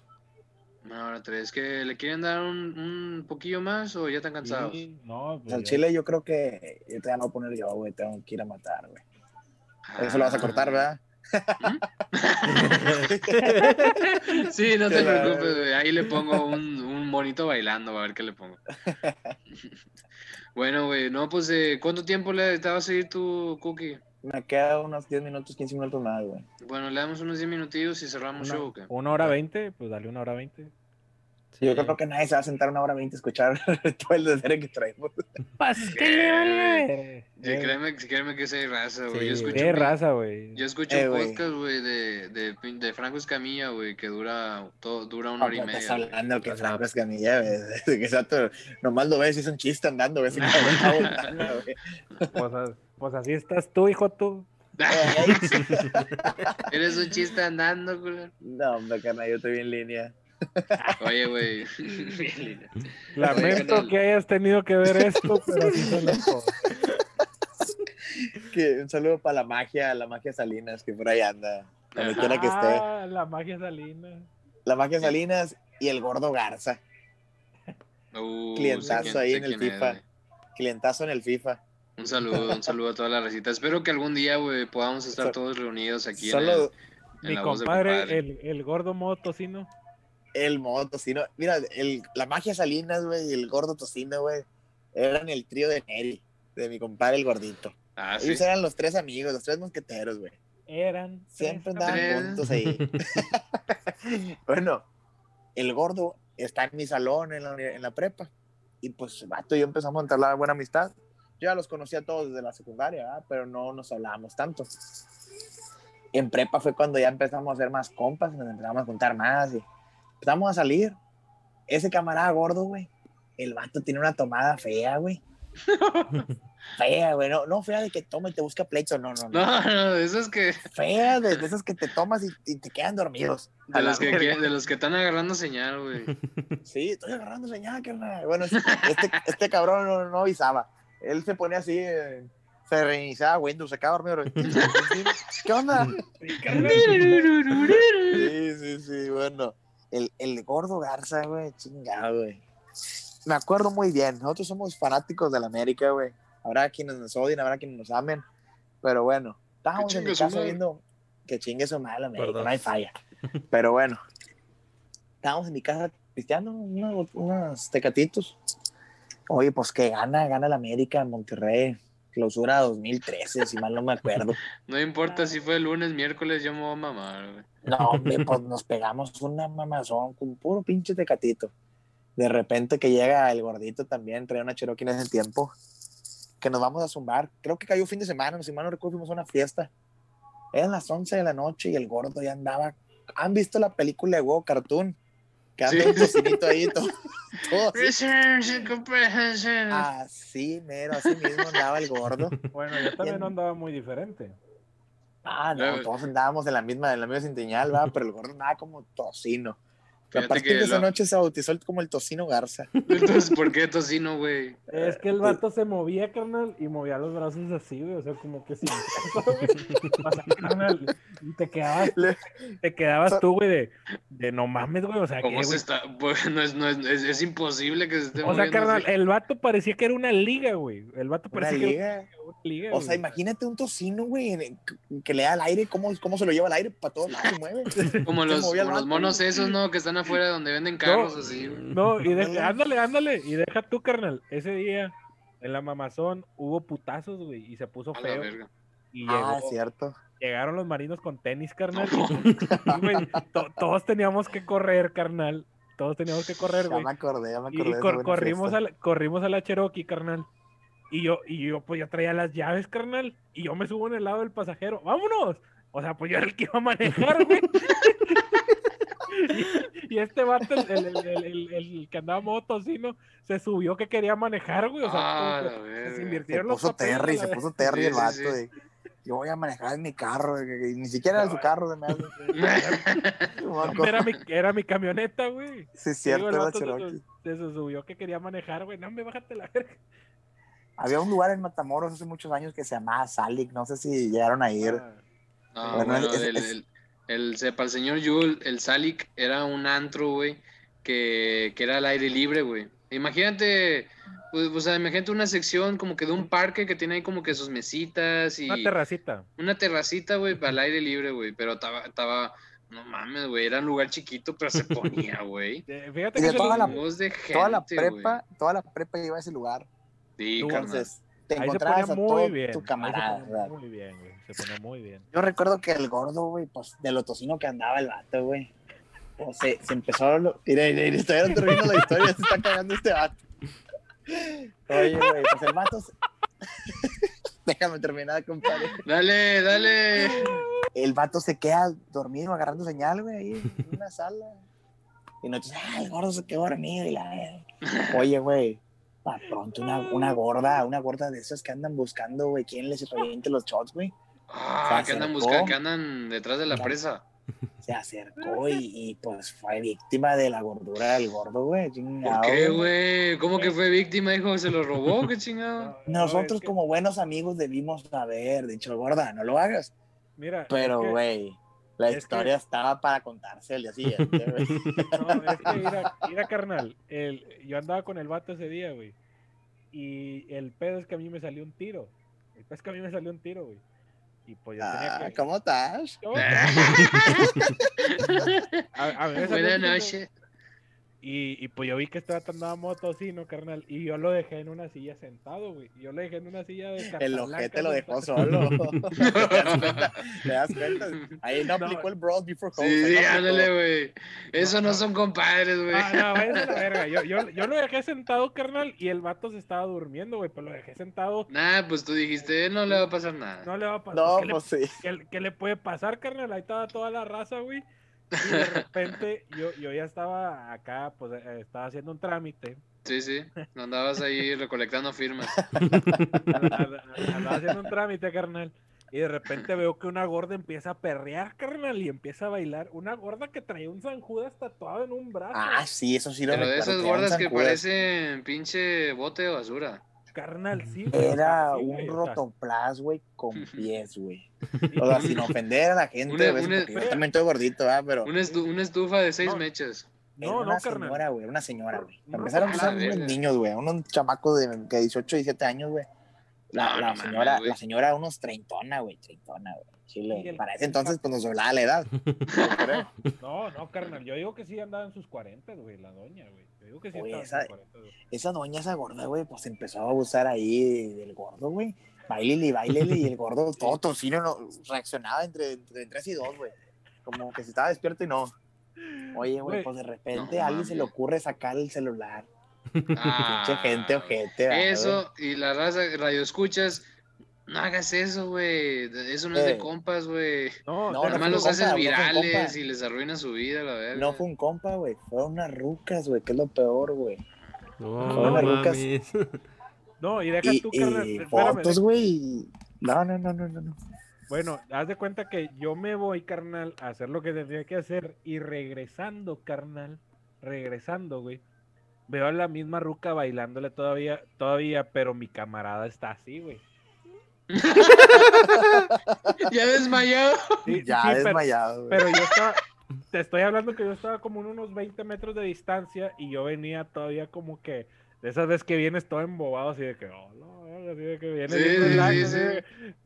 Una hora tres. ¿Que le quieren dar un, un poquillo más o ya están cansados? Sí, no, pues al ya. chile yo creo que yo te voy a poner yo, güey, tengo que ir a matar, güey. Eso lo vas a cortar, ¿verdad? [LAUGHS] Sí, no [LAUGHS] te preocupes, güey. Ahí le pongo un, un monito bailando, a ver qué le pongo. [LAUGHS] Bueno, güey, no, pues, eh, ¿cuánto tiempo le te va a seguir tu cookie? Me queda unos 10 minutos, 15 minutos más, güey. Bueno, le damos unos 10 minutillos y cerramos Una, show, ¿o qué? una hora veinte, pues dale una hora veinte. Yo creo que nadie se va a sentar una hora 20 a escuchar [LAUGHS] todo el deseo que traemos. Pues, ¿qué le vale? Sí, créeme, créeme que esa raza, güey. Sí, yo escucho, Qué un- raza, güey. yo escucho Eh, un podcast, güey, de, de, de Franco Escamilla, güey, que dura, todo, dura una hora y estás media. güey. hablando que O sea, Franco Escamilla, güey. [LAUGHS] Que exacto, nomás lo ves y es un chiste andando, güey. [LAUGHS] Pues, pues así estás tú, hijo tú. Eres un chiste andando, güey. No, hombre, carnal, yo estoy en línea. Oye, güey. [LAUGHS] Lamento que hayas tenido que ver esto, pero así son las [LAUGHS] cosas. Que un saludo para la magia, la magia Salinas, que por ahí anda. Donde quiera que esté. Ah, la magia salina. La magia Salinas y el gordo Garza. Uh, Clientazo sé ahí sé en el es, FIFA. Clientazo en el FIFA. Un saludo, un saludo a toda la recita. Espero que algún día, güey, podamos estar So- todos reunidos aquí Solo en, Mi la voz del compadre, compadre. el, el gordo modo tocino. El modo tocino. Mira, el, la magia Salinas, güey, y el gordo tocino, güey, eran el trío de Neri, de mi compadre el gordito. Ah, sí. Ellos eran los tres amigos, los tres mosqueteros, güey. Eran. Siempre andaban Tres. juntos ahí. [LAUGHS] bueno, el gordo está en mi salón en la, en la prepa. Y pues, vato y yo empezamos a entablar buena amistad. Yo ya los conocía a todos desde la secundaria, ¿verdad? pero no nos hablábamos tanto. En prepa fue cuando ya empezamos a hacer más compas, nos empezamos a juntar más y empezamos a salir. Ese camarada gordo, güey, el vato tiene una tomada fea, güey. [LAUGHS] fea, güey. No, no fea de que toma y te busca pleitos, no, no, no. No, no, de esos que, Fea de, de esas que te tomas y, y te quedan dormidos. de los que, de los que están agarrando señal, güey. [LAUGHS] Sí, estoy agarrando señal, carnal. Bueno, este, este cabrón no, no avisaba. Él se ponía así, eh, se reiniciaba Windows, se quedaba dormido. [LAUGHS] ¿Qué onda? Sí, sí, sí, bueno. El, el gordo Garza, güey, chingado, güey. Me acuerdo muy bien. Nosotros somos fanáticos de la América, güey. Habrá quienes nos odien, habrá quienes nos amen. Pero bueno, estábamos en chingue mi casa madre. viendo que chingue su madre la América, Por dos. no hay falla. [LAUGHS] Pero bueno, estábamos en mi casa pisteando unos, unos tecatitos. Oye, pues que gana, gana la América en Monterrey. Clausura 2013, si mal no me acuerdo. [LAUGHS] No importa si fue lunes, miércoles, yo me voy a mamar, güey. No, hombre, pues nos pegamos una mamazón con puro pinche tecatito. De repente que llega el gordito también, trae una Cherokee en ese tiempo, que nos vamos a zumbar. Creo que cayó fin de semana, si mal no recuerdo, fuimos a una fiesta. Eran las 11 de la noche y el gordo ya andaba. ¿Han visto la película de Huevo Cartoon? Que anda Sí. un tocinito ahí, todo, [LAUGHS] todo así. Ah, Así, mero, así mismo andaba el gordo. Bueno, yo también no andaba muy diferente. Ah, no, todos andábamos en la misma, en la misma centinal, va, pero el gordo andaba como tocino. A Fíjate partir que de esa lo- noche se bautizó como el tocino Garza. [LAUGHS] Entonces, ¿por qué tocino, güey? Es que el vato se movía, carnal, y movía los brazos así, güey, o sea, como que sin [LAUGHS] carnal, y te quedabas, Le- te quedabas tú, güey, de, de no mames, güey, o sea, ¿Cómo que, se está? Pues, no es, no es, es, es imposible que se esté O sea, carnal, así. el vato parecía que era una liga, güey. El vato Una parecía que liga. era una liga, O sea, güey. imagínate un tocino, güey, que le da al aire, cómo, cómo se lo lleva al aire para todos lados, [LAUGHS] se mueve. Como los, como monos esos, ¿no? Que están afuera donde venden carros así. No, y de- [LAUGHS] Ándale. ándale, y deja tú, carnal. Ese día, en la mamazón, hubo putazos, güey, y se puso A feo. Y Ah, llegó- cierto. llegaron los marinos con tenis, carnal. [LAUGHS] y, güey, to- todos teníamos que correr, carnal. Todos teníamos que correr, Ya güey. me acordé, ya me Y acordé. cor- buena corrimos, a la, corrimos a la Cherokee, carnal. Y yo, y yo, pues ya traía las llaves, carnal. Y yo me subo en el lado del pasajero. ¡Vámonos! O sea, pues yo era el que iba a manejar, [LAUGHS] güey. y, y este vato, el, el, el, el- el- el que andaba moto, ¿no? se subió que quería manejar, güey. O sea, Ah, como la que se. Se invirtieron los puso papeles, Terry, la se puso Terry Sí, el sí, vato, sí. güey. Yo voy a manejar en mi carro, güey, y ni siquiera era su carro, de me hace. [LAUGHS] No, era, mi, era mi camioneta, güey. Sí, cierto, era se, Cherokee. se- se subió que quería manejar, güey. No, me bájate la verga. Había un lugar en Matamoros hace muchos años que se llamaba Salic, no sé si llegaron a ir. No, Bueno, bueno, es- el, es- el, el- sepa el señor Yul, el Salic era un antro, güey, que, que era al aire libre, güey. Imagínate, pues, o sea, imagínate una sección como que de un parque que tiene ahí como que sus mesitas y Una terracita. una terracita, güey, al aire libre, güey, pero estaba, estaba, no mames, güey, era un lugar chiquito, pero se ponía, [LAUGHS] güey. Eh, Fíjate que toda la- Voz de gente, Toda la güey. prepa, toda la prepa iba a ese lugar. Sí, carnal. Entonces, te encontrabas a muy todo bien. tu camarada. muy bien, güey. Se ponía muy bien. Yo recuerdo que el gordo, güey, pues de lo tocino que andaba el vato, güey. Pues, se, se empezó. Lo... Mira, mira, todavía no termino la historia, se está cagando este vato. Oye, güey, pues el vato. se- [LAUGHS] Déjame terminar, compadre. Dale, dale. El vato se queda dormido agarrando señal, güey, ahí en una sala. Y nosotros, ah, el gordo se quedó dormido y la verga". Oye, güey, pa' pronto una, una gorda, una gorda de esas que andan buscando, güey, quién les reviente los shots, güey. Ah, que andan buscando, que andan detrás de la presa. Se acercó y, y, pues fue víctima de la gordura del gordo, güey. ¿Por chingado, qué, güey. ¿Cómo que fue víctima, hijo? ¿Se lo robó? ¿Qué chingado? [LAUGHS] No, Nosotros es que- como buenos amigos debimos haber dicho, gorda, no lo hagas. Mira, Pero, es que- güey, la es que- historia estaba para contarse el día siguiente, güey. No, es que mira, mira, carnal, el, yo andaba con el vato ese día, güey. Y el pedo es que a mí me salió un tiro. El pedo es que a mí me salió un tiro, güey. Y pues yo tenía Ah, que... ¿cómo estás? ¿Cómo? A, Buenas noches. Y, y pues yo vi que este vato andaba moto así, ¿no, carnal? Y yo lo dejé en una silla sentado, güey. Yo lo dejé en una silla de El ojete lo dejó [LAUGHS] solo. [LAUGHS] [LAUGHS] ¿Te das cuenta? ¿Te das cuenta? Ahí no No. aplicó el bros before Sí, ahí sí, no aplicó. ándale, güey. Eso no son compadres, güey. Ah, no, a la verga. Yo, yo, yo lo dejé sentado, carnal, y el vato se estaba durmiendo, güey. Pero lo dejé sentado. Nah, pues tú dijiste, no le va a pasar nada. No le va a pasar. No, ¿Qué, le, pues sí. qué- qué le puede pasar, carnal? Ahí estaba toda la raza, güey. Y de repente yo, yo ya estaba acá, pues eh, estaba haciendo un trámite. Sí, sí. Andabas ahí recolectando firmas. [LAUGHS] Andaba haciendo un trámite, carnal. Y de repente veo que una gorda empieza a perrear, carnal, y empieza a bailar. Una gorda que traía un San Judas tatuado en un brazo. Ah, sí, eso sí lo Pero de recuerdo, esas gordas que parecen pinche bote de basura. Carnal, sí. güey, Era sí, un güey, rotoplas, güey, con pies, güey. [LAUGHS] O sea, sin ofender a la gente, Una- una- porque yo también estoy gordito, ¿verdad? Pero Una, estu- una estufa de seis No. mechas. No, una no, carnal. señora, güey, una señora, güey. No, Empezaron a usar unos niños, güey, unos chamacos de que 18, 17 años, güey. La, No, la no mames, señora, la señora unos treintona, güey, treintona, güey. Chile. El- Para ese entonces, pues nos doblaba la edad. [LAUGHS] No, no, carnal. Yo digo que sí andaba en sus 40, güey, la doña, güey. Digo que sí Oye, esa- sus 40, güey. Esa doña, esa gorda, güey, pues empezó a abusar ahí del gordo, güey. Bailele, bailele, y el gordo [LAUGHS] todo tocino no, reaccionaba entre, entre 3 y 2, güey. Como que se estaba despierto y no. Oye, güey, pues de repente No a alguien se le ocurre sacar el celular. Ah, [LAUGHS] Pinche gente ojete. Eso, y la raza, radio escuchas, no hagas eso, güey. Eso no es de Eh. compas, güey. No, No, te- Nada fue más un los compa, haces no virales y les arruina su vida, la verdad. No fue un compa, güey. Fueron unas rucas, güey, que es lo peor, güey. No, Fueron las rucas. [LAUGHS] no, y deja Y, tú, carnal. y espérame, fotos, güey. No, no, no, no, no. no. Bueno, haz de cuenta que yo me voy, carnal, a hacer lo que tendría que hacer y regresando, carnal, regresando, güey. Veo a la misma ruca bailándole todavía, todavía, pero mi camarada está así, güey. [LAUGHS] Ya desmayado. Sí, Ya sí, desmayado. Pero yo estaba, te estoy hablando que yo estaba como en unos 20 metros de distancia y yo venía todavía como que, de esas veces que vienes todo embobado, así de que, oh, no, así de que vienes Sí, bien sí, relax, sí, así sí. de-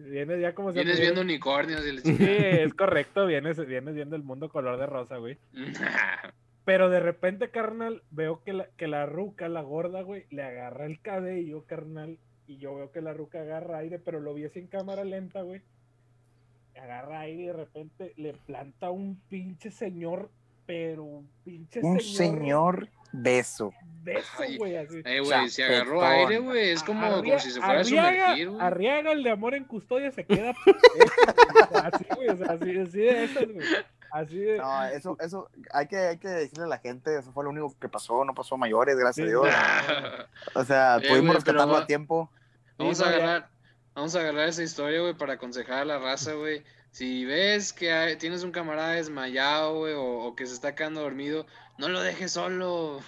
vienes ya como si Vienes viendo unicornios y Sí, es correcto, vienes, vienes viendo el mundo color de rosa, güey. [LAUGHS] Pero de repente, carnal, veo que la, que la ruca, la gorda, güey, le agarra el cabello, carnal. Y yo veo que la ruca agarra aire, pero lo vi así en cámara lenta, güey. Agarra aire y de repente le planta un pinche señor, pero un pinche Un señor. señor beso. Beso, güey, así. Eh, güey, si agarró aire, güey, es como, como si se fuera a sumergir, güey. Arriaga, el de amor en custodia, se queda. [LAUGHS] así, güey, o sea, así, así de esas, güey. Así de. No, eso, eso, hay que, hay que decirle a la gente, eso fue lo único que pasó, no pasó a mayores, gracias Sí, a Dios. [LAUGHS] O sea, Eh, pudimos güey, rescatarlo pero a tiempo. Vamos a no, agarrar, vamos a agarrar esa historia, güey, para aconsejar a la raza, güey. Si ves que hay- tienes un camarada desmayado, güey, o, o que se está quedando dormido, no lo dejes solo.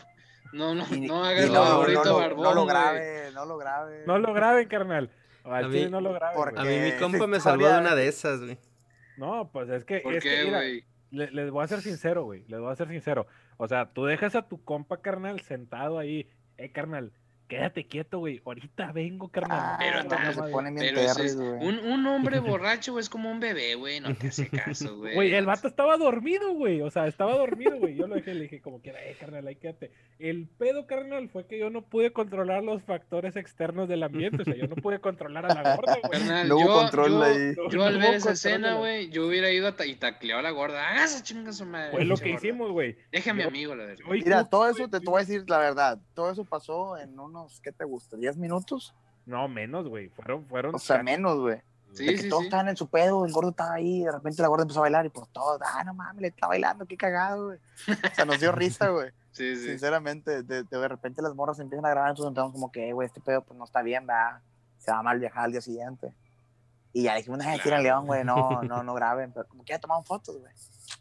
No, no, Y- no hagas no, lo de no, lo- barbón, no lo grabe, no lo grabe. No lo graben, carnal. Al A chile mí- no lo porque- A mí mi compa me salvó de una de esas, güey. No, pues es que. ¿Por es qué, güey? le- les voy a ser sincero, güey. Les voy a ser sincero. O sea, tú dejas a tu compa, carnal, sentado ahí. Eh, carnal, quédate quieto, güey. Ahorita vengo, carnal. Ah, Pero No, se bien Pero terris, es- güey. un, un hombre [LAUGHS] borracho güey, es como un bebé, güey, no te hace caso, [LAUGHS] güey. Güey, el vato estaba dormido, güey. O sea, estaba dormido, güey. Yo lo dejé, le dije, como que, eh, carnal, ahí quédate. El pedo, carnal, fue que yo no pude controlar los factores externos del ambiente. O sea, yo no pude controlar a la gorda, güey. Carnal, No yo, control yo- ahí. yo No al ver esa escena, güey, yo hubiera ido a ta- y tacleado a la gorda. Hágase chinga su madre. Fue lo que gorda. hicimos, güey. Déjame Yo- amigo, la verdad. Mira, todo eso te, voy a decir la verdad. Todo eso pasó en unos, ¿qué te gusta? ¿10 minutos? No, menos, güey. Fueron, fueron. O sea, menos, güey. Sí, de que sí, todos sí. estaban en su pedo, el gordo estaba ahí, de repente la gorda empezó a bailar y pues todos, ah, no mames, le está bailando, qué cagado, güey. O sea, nos dio [LAUGHS] risa, güey. Sí, sí. Sinceramente, de, de, de repente las morras empiezan a grabar, entonces empezamos como que, "Eh, güey, este pedo pues no está bien, va, se va a mal viajar al día siguiente. Y ya dijimos, no, aquí en León, güey, no, no, no [LAUGHS] graben, pero como que ya tomaban fotos, güey.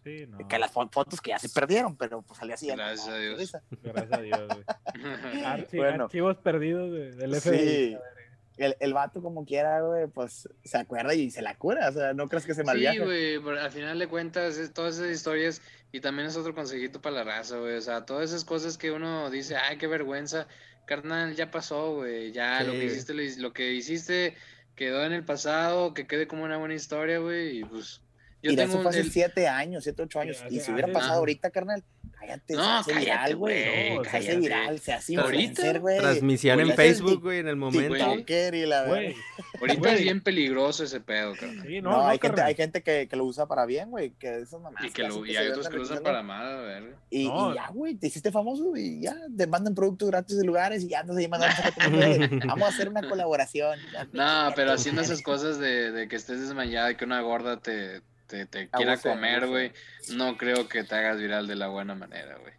Sí, no. Que las fo- fotos que ya se perdieron, pero pues al día siguiente. Gracias no, a Dios. risa. [LAUGHS] Gracias a Dios, güey. [LAUGHS] Archi- Bueno. Archivos perdidos de- del FBI. Sí. El, el vato como quiera, güey, pues se acuerda y se la cura, o sea, no crees que se mal Sí, güey, pero al final de cuentas, es- todas esas historias, y también es otro consejito para la raza, güey, o sea, todas esas cosas que uno dice, ay, qué vergüenza, carnal, ya pasó, güey, ya lo que hiciste, lo, lo que hiciste quedó en el pasado, que quede como una buena historia, güey, y pues, yo Mira, tengo eso fue hace el- siete años, siete, ocho años. Sí, y si hubiera pasado ahorita, carnal, cállate, No, se hace viral, güey. no, se hace viral, se hace influencer, güey. Transmisión en Güey, Facebook, güey, en el momento. Y la Güey. ahorita es bien peligroso ese pedo, carnal. Sí, No, no, no, hay, gente, hay gente que, que lo usa para bien, güey, que mamás Y, que lo, y se hay otros que lo usan para mal, a ver. Y, y ya, güey, te hiciste famoso y ya, te mandan productos gratis de lugares y ya andas ahí mandando [LAUGHS] Vamos a hacer una colaboración. [LAUGHS] No, pero haciendo esas cosas de, de que estés desmayada y que una gorda te, te, te quiera Abuse, comer, güey, no creo que te hagas viral de la buena manera, güey.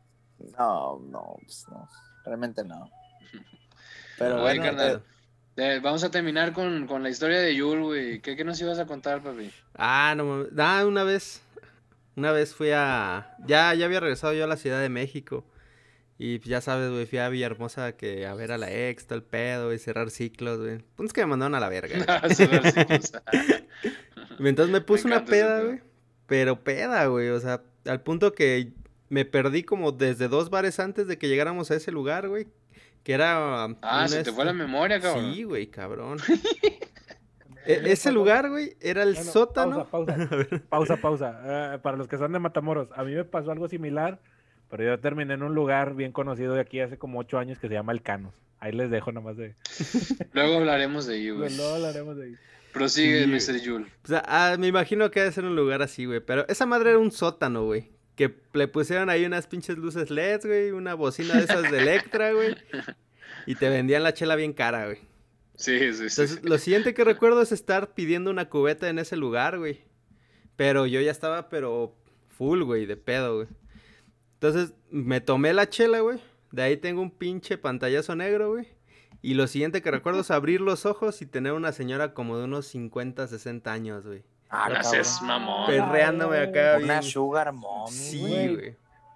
No, no, pues no. Realmente no. [LAUGHS] Pero bueno, carnal. Eh, vamos a terminar con, con la historia de Yul, güey. ¿Qué, ¿Qué nos ibas a contar, papi? Ah, no. Ah, una vez. Una vez fui a. Ya, ya había regresado yo a la Ciudad de México. Y pues, ya sabes, güey, fui a Villahermosa que a ver a la ex, todo el pedo, y cerrar ciclos, güey. Pues que me mandaron a la verga. [LAUGHS] ciclos. [LAUGHS] Entonces me puse una peda, güey. Pero peda, güey. O sea, al punto que me perdí como desde dos bares antes de que llegáramos a ese lugar, güey. Que era. ah, un se te fue la memoria, cabrón. Sí, güey, cabrón. [LAUGHS] E- ese lugar, güey, era el Bueno, sótano. Pausa, pausa. pausa, pausa. Eh, para los que son de Matamoros, a mí me pasó algo similar, pero yo terminé en un lugar bien conocido de aquí hace como ocho años que se llama El Canos. Ahí les dejo nomás de... [LAUGHS] Luego hablaremos de ello, güey. [LAUGHS] Luego hablaremos de ahí. Prosigue, Sí. Mr. Yul. O sea, ah, me imagino que debe ser un lugar así, güey. Pero esa madre era un sótano, güey. Que le pusieron ahí unas pinches luces LEDs, güey. Una bocina de esas de Electra, güey. Y te vendían la chela bien cara, güey. Sí, sí, sí. Entonces, lo siguiente que recuerdo es estar pidiendo una cubeta en ese lugar, güey. Pero yo ya estaba, pero full, güey, de pedo, güey. Entonces, me tomé la chela, güey. De ahí tengo un pinche pantallazo negro, güey. Y lo siguiente que recuerdo es abrir los ojos y tener una señora como de unos 50, 60 años, güey. ah, cabrón. seas mamón. Perreándome acá, Una bien. sugar mommy, Sí, güey.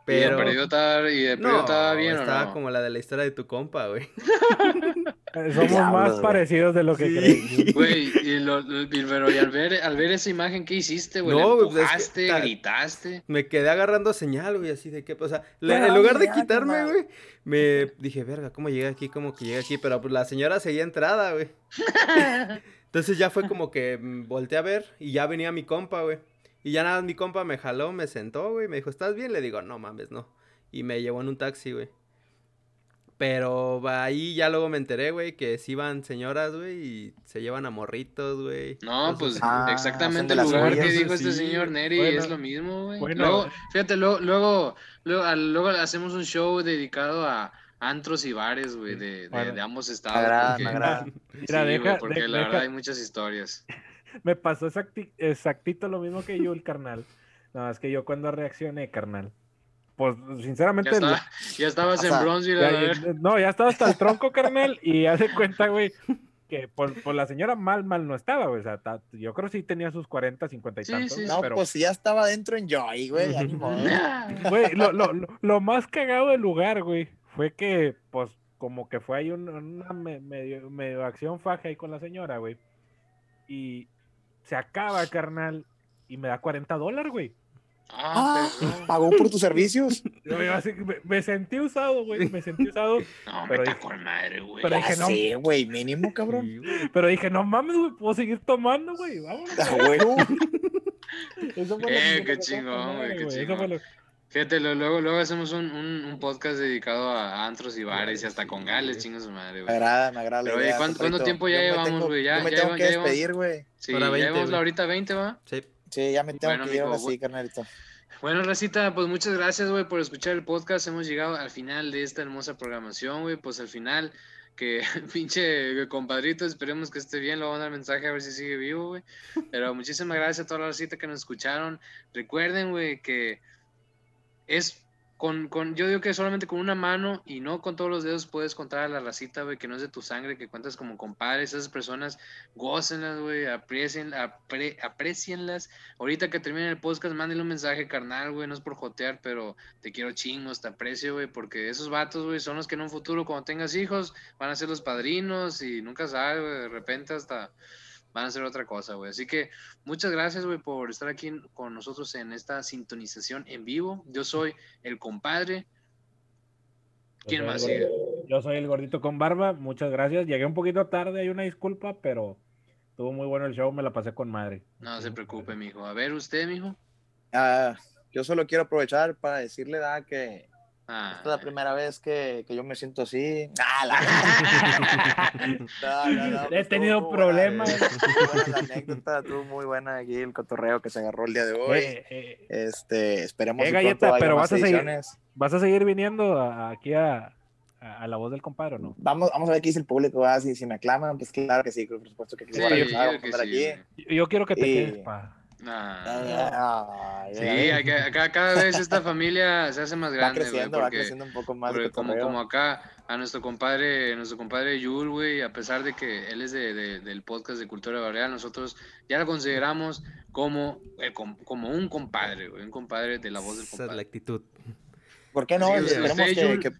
Güey. ¿Y de Pero. perdido estaba, y de perdido No, estaba bien o estaba no? como la de la historia de tu compa, güey. [LAUGHS] Eh, Somos más parecidos de lo que Sí. creí. Güey, y, lo, pero y al ver, al ver esa imagen, ¿qué hiciste, güey? No, ¿Le güey, pues es que empujaste, gritaste? Me quedé agarrando señal, güey, así de que, o sea, Pero en lugar de quitarme, güey, me dije, verga, ¿cómo llegué aquí? ¿Cómo que llegué aquí? Pero pues la señora seguía entrada, güey. [LAUGHS] Entonces ya fue como que mm, volteé a ver y ya venía mi compa, güey. Y ya nada, mi compa me jaló, me sentó, güey, me dijo, ¿estás bien? Le digo, no mames, no. Y me llevó en un taxi, güey. Pero va, ahí ya luego me enteré, güey, que sí van señoras, güey, y se llevan a morritos, güey. No, pues. Ah, exactamente el lugar que dijo este señor Neri Bueno, es lo mismo, güey. bueno. Luego, fíjate, luego, luego, luego, luego hacemos un show dedicado a antros y bares, güey, de, de, Bueno. de ambos Me estados. agrada, porque- me agrada. Mira, [LAUGHS] sí, güey, deja, porque de- la deja- verdad hay muchas historias. Me pasó exacti- exactito lo mismo que yo, el carnal. Nada más que yo cuando reaccioné, carnal. Pues sinceramente. Ya, estaba- ya estabas O en sea, Bronzeville, Ya- no, ya estaba hasta el tronco, carnal, y hace cuenta, güey, que por, por la señora mal, mal no estaba, güey. O sea, ta- yo creo que sí tenía sus 40, 50 y Sí, tantos. sí, No, pero, pues si ya estaba dentro en Joy, güey. [LAUGHS] güey, lo, lo, lo, más cagado del lugar, güey, fue que, pues, como que fue ahí un- una me- medio, medio acción faja ahí con la señora, güey. Y se acaba, carnal, y me da 40 dólares, güey. Ah, Ah. ¿Pagó por tus servicios? Yo- yo así que me, me sentí usado, güey, me sentí usado. No, me Pero está dije- con madre, güey. pero Ya dije, no. sé, güey, mínimo, cabrón. Sí, güey. Pero dije, no mames, güey, puedo seguir tomando, güey. Vámonos. A huevo. Eh, Eso fue lo que qué me chingón, güey, qué Eso chingón. lo- Fíjate, luego, luego hacemos un, un, un podcast dedicado a antros y bares y hasta con gales, chinga su madre, Me güey. agrada, me agrada la Pero, oye, idea, ¿cuánto- cuánto tiempo ya Yo me llevamos, güey? Ya- me ya tengo lleva- que ya despedir, güey. Sí, ya 20, llevamos la horita 20, ¿va? Sí. Sí, ya me tengo Bueno, que ir sí, güey. carnalito. Bueno, Racita, pues muchas gracias, güey, por escuchar el podcast. Hemos llegado al final de esta hermosa programación, güey. Pues al final, que [LAUGHS] pinche compadrito, esperemos que esté bien. Le voy a mandar mensaje a ver si sigue vivo, güey. Pero muchísimas gracias a toda la Racita que nos escucharon. Recuerden, güey, que es con, con, yo digo que solamente con una mano y no con todos los dedos puedes contar a la racita, güey, que no es de tu sangre, que cuentas como compadres. Esas personas, gócenlas, güey, aprecien, apre, aprecienlas. Ahorita que termine el podcast, mándenle un mensaje, carnal, güey, no es por jotear, pero te quiero chingos, te aprecio, güey, porque esos vatos, güey, son los que en un futuro, cuando tengas hijos, van a ser los padrinos y nunca sabes, güey, de repente hasta van a ser otra cosa, güey. Así que muchas gracias, güey, por estar aquí con nosotros en esta sintonización en vivo. Yo soy el compadre. ¿Quién más sigue? gordito- Yo soy el gordito con barba, muchas gracias. Llegué un poquito tarde, hay una disculpa, pero estuvo muy bueno el show, me la pasé con madre. No se preocupe, mijo. A ver, usted, mijo. Ah, yo solo quiero aprovechar para decirle da, que Ah, esta es la primera vez que, que yo me siento así. [LAUGHS] Ah, la- No, no, no, He pues, tenido problemas. buena la anécdota, estuvo muy buena aquí el cotorreo que se agarró el día de hoy. Eh, eh, Este, esperemos Eh, que galleta, pero vas a seguir-. ¿Vas a seguir viniendo aquí a, a- a la voz del compadre o no? Vamos, vamos a ver qué dice el público, ¿verdad? si, si me aclaman, pues claro que sí, por supuesto que Sí, que yo que sí. Yo, yo quiero que te Y- quedes, pa. Ah. Ay, Sí, acá, acá cada vez esta familia se hace más grande, creciendo, va porque, creciendo un poco más. porque el como, como acá a nuestro compadre, nuestro compadre Yul, güey, a pesar de que él es de, de- del podcast de Cultura Barrial, nosotros ya lo consideramos como, el com- como un compadre, güey, un compadre de la voz del Esa es la compadre. actitud. ¿Por qué no? Así Esperemos usted, que, Yul, que,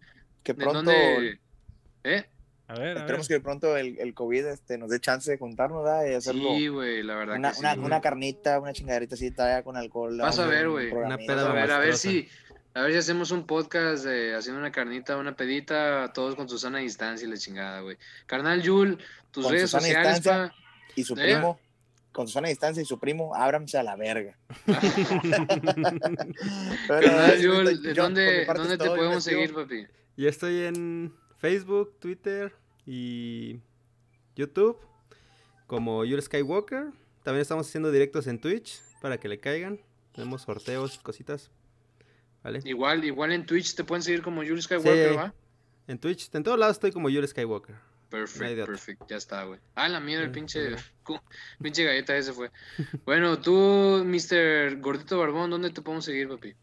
que ¿De pronto, dónde? ¿Eh? A ver, a ver. esperemos que pronto el, el COVID este, nos dé chance de juntarnos ¿verdad? y hacerlo. Sí, güey, la verdad una, que sí, una, una carnita, una chingaderita así, todavía con alcohol. Vas a ver, güey. Una peda A ver, a ver si, a ver si hacemos un podcast de haciendo una carnita, una pedita, todos con Susana a distancia y la chingada, güey. Carnal Yul, tus Con redes Susana a sociales, pa. Y su ¿Eh? primo, con su sana distancia y su primo, ábramse a la verga. [LAUGHS] Pero, Carnal Yul, ahorita ¿de yo, por dónde, dónde te podemos metido. seguir, papi? Yo estoy en Facebook, Twitter y YouTube como Yuri Skywalker. También estamos haciendo directos en Twitch para que le caigan. Tenemos sorteos cositas. ¿Vale? Igual, igual en Twitch te pueden seguir como Yuri Skywalker, Sí. ¿va? En Twitch, en todos lados estoy como Yuri Skywalker. Perfecto, perfecto, ya está, güey. Ah, la mierda, el Sí, pinche, pinche galleta ese fue. Bueno, tú, Mr. Gordito Barbón, ¿dónde te podemos seguir, papi?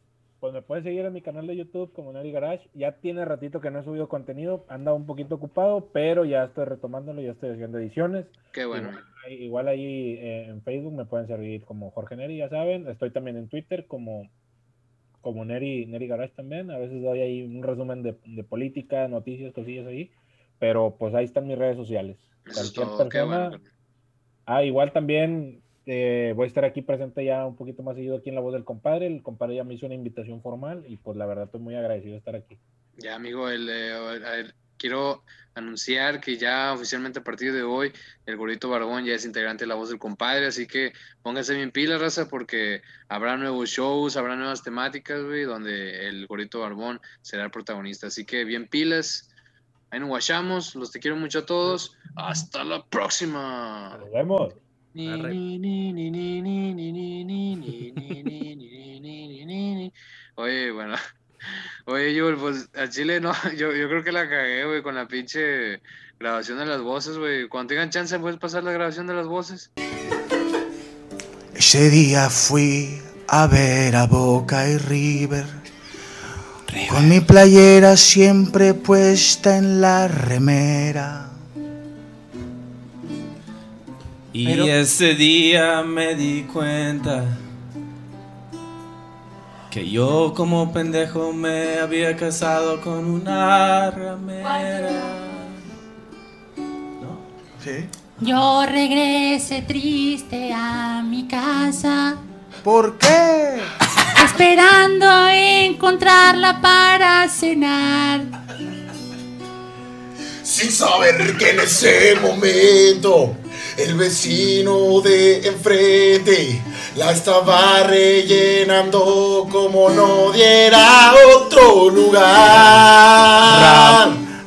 Pues me pueden seguir en mi canal de YouTube como Neri Garage. Ya tiene ratito que no he subido contenido, anda un poquito ocupado, pero ya estoy retomándolo, ya estoy haciendo ediciones. Qué bueno. Igual, ahí- igual ahí eh, en Facebook me pueden seguir como Jorge Neri, ya saben. Estoy también en Twitter como, como Neri, Neri Garage también. A veces doy ahí un resumen de, de política, noticias, cosillas ahí. Pero pues ahí están mis redes sociales. Eso Cualquier todo, qué bueno. persona. Ah, igual también eh, voy a estar aquí presente ya un poquito más seguido aquí en La Voz del Compadre. El compadre ya me hizo una invitación formal y pues la verdad estoy muy agradecido de estar aquí. Ya, amigo, el, eh, quiero anunciar que ya oficialmente a partir de hoy el Gordito Barbón ya es integrante de La Voz del Compadre, así que pónganse bien pilas, raza, porque habrá nuevos shows, habrá nuevas temáticas, güey, donde el Gordito Barbón será el protagonista. Así que bien pilas, ahí nos guachamos, los te quiero mucho a todos. Hasta la próxima. Nos vemos. [LAUGHS] Oye, bueno. Oye, Yul, pues a Chile no, [LAUGHS] yo, yo creo que la cagué, güey, con la pinche grabación de las voces, güey. Cuando tengan chance, ¿puedes pasar la grabación de las voces? Ese día fui a ver a Boca y River. Con mi playera siempre puesta en la remera. Y Pero- ese día me di cuenta que yo como pendejo me había casado con una ramera. ¿Sí? Yo regresé triste a mi casa, ¿Por qué? esperando encontrarla para cenar. Sin saber que en ese momento el vecino de enfrente la estaba rellenando como no diera otro lugar.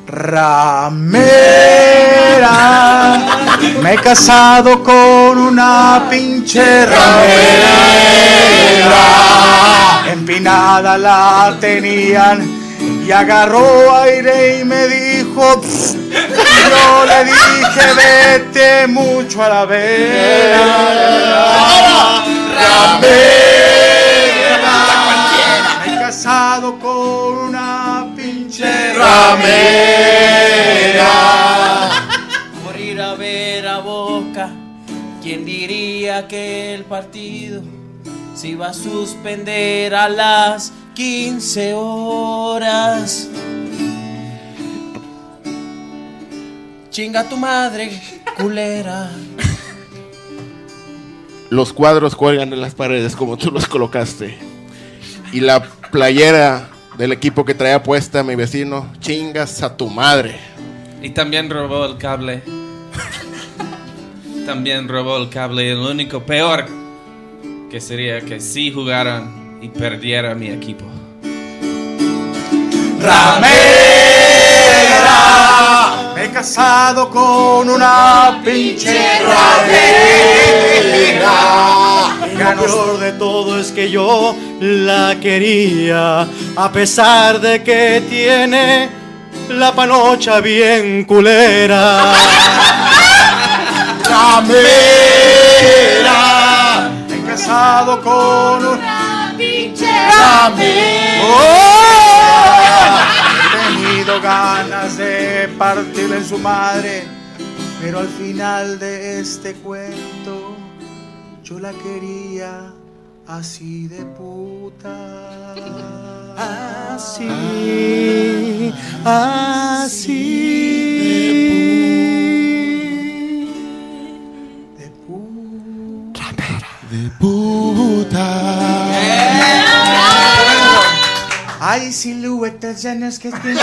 Ramera. Me he casado con una pinche ramera. Empinada la tenían y agarró aire y me dijo. Yo le dije, vete mucho a la vera. Ramera. Me he casado con una pinche ramera. Por ir a ver a Boca, ¿quién diría que el partido se iba a suspender a las 15 horas? Chinga tu madre, culera. Los cuadros cuelgan en las paredes como tú los colocaste. Y la playera del equipo que traía puesta mi vecino, chingas a tu madre. Y también robó el cable. También robó el cable. Y lo único peor que sería que si jugaran y perdiera mi equipo. Ramera. He casado con una pinche ramera. Lo peor de todo es que yo la quería, a pesar de que tiene la panocha bien culera. Ramera. Me he casado con un Pinche ¡Oh! Ganas de partirle en su madre, pero al final de este cuento yo la quería así de puta. Así, así de puta. De puta. Hay siluetas llanas que [LAUGHS] te...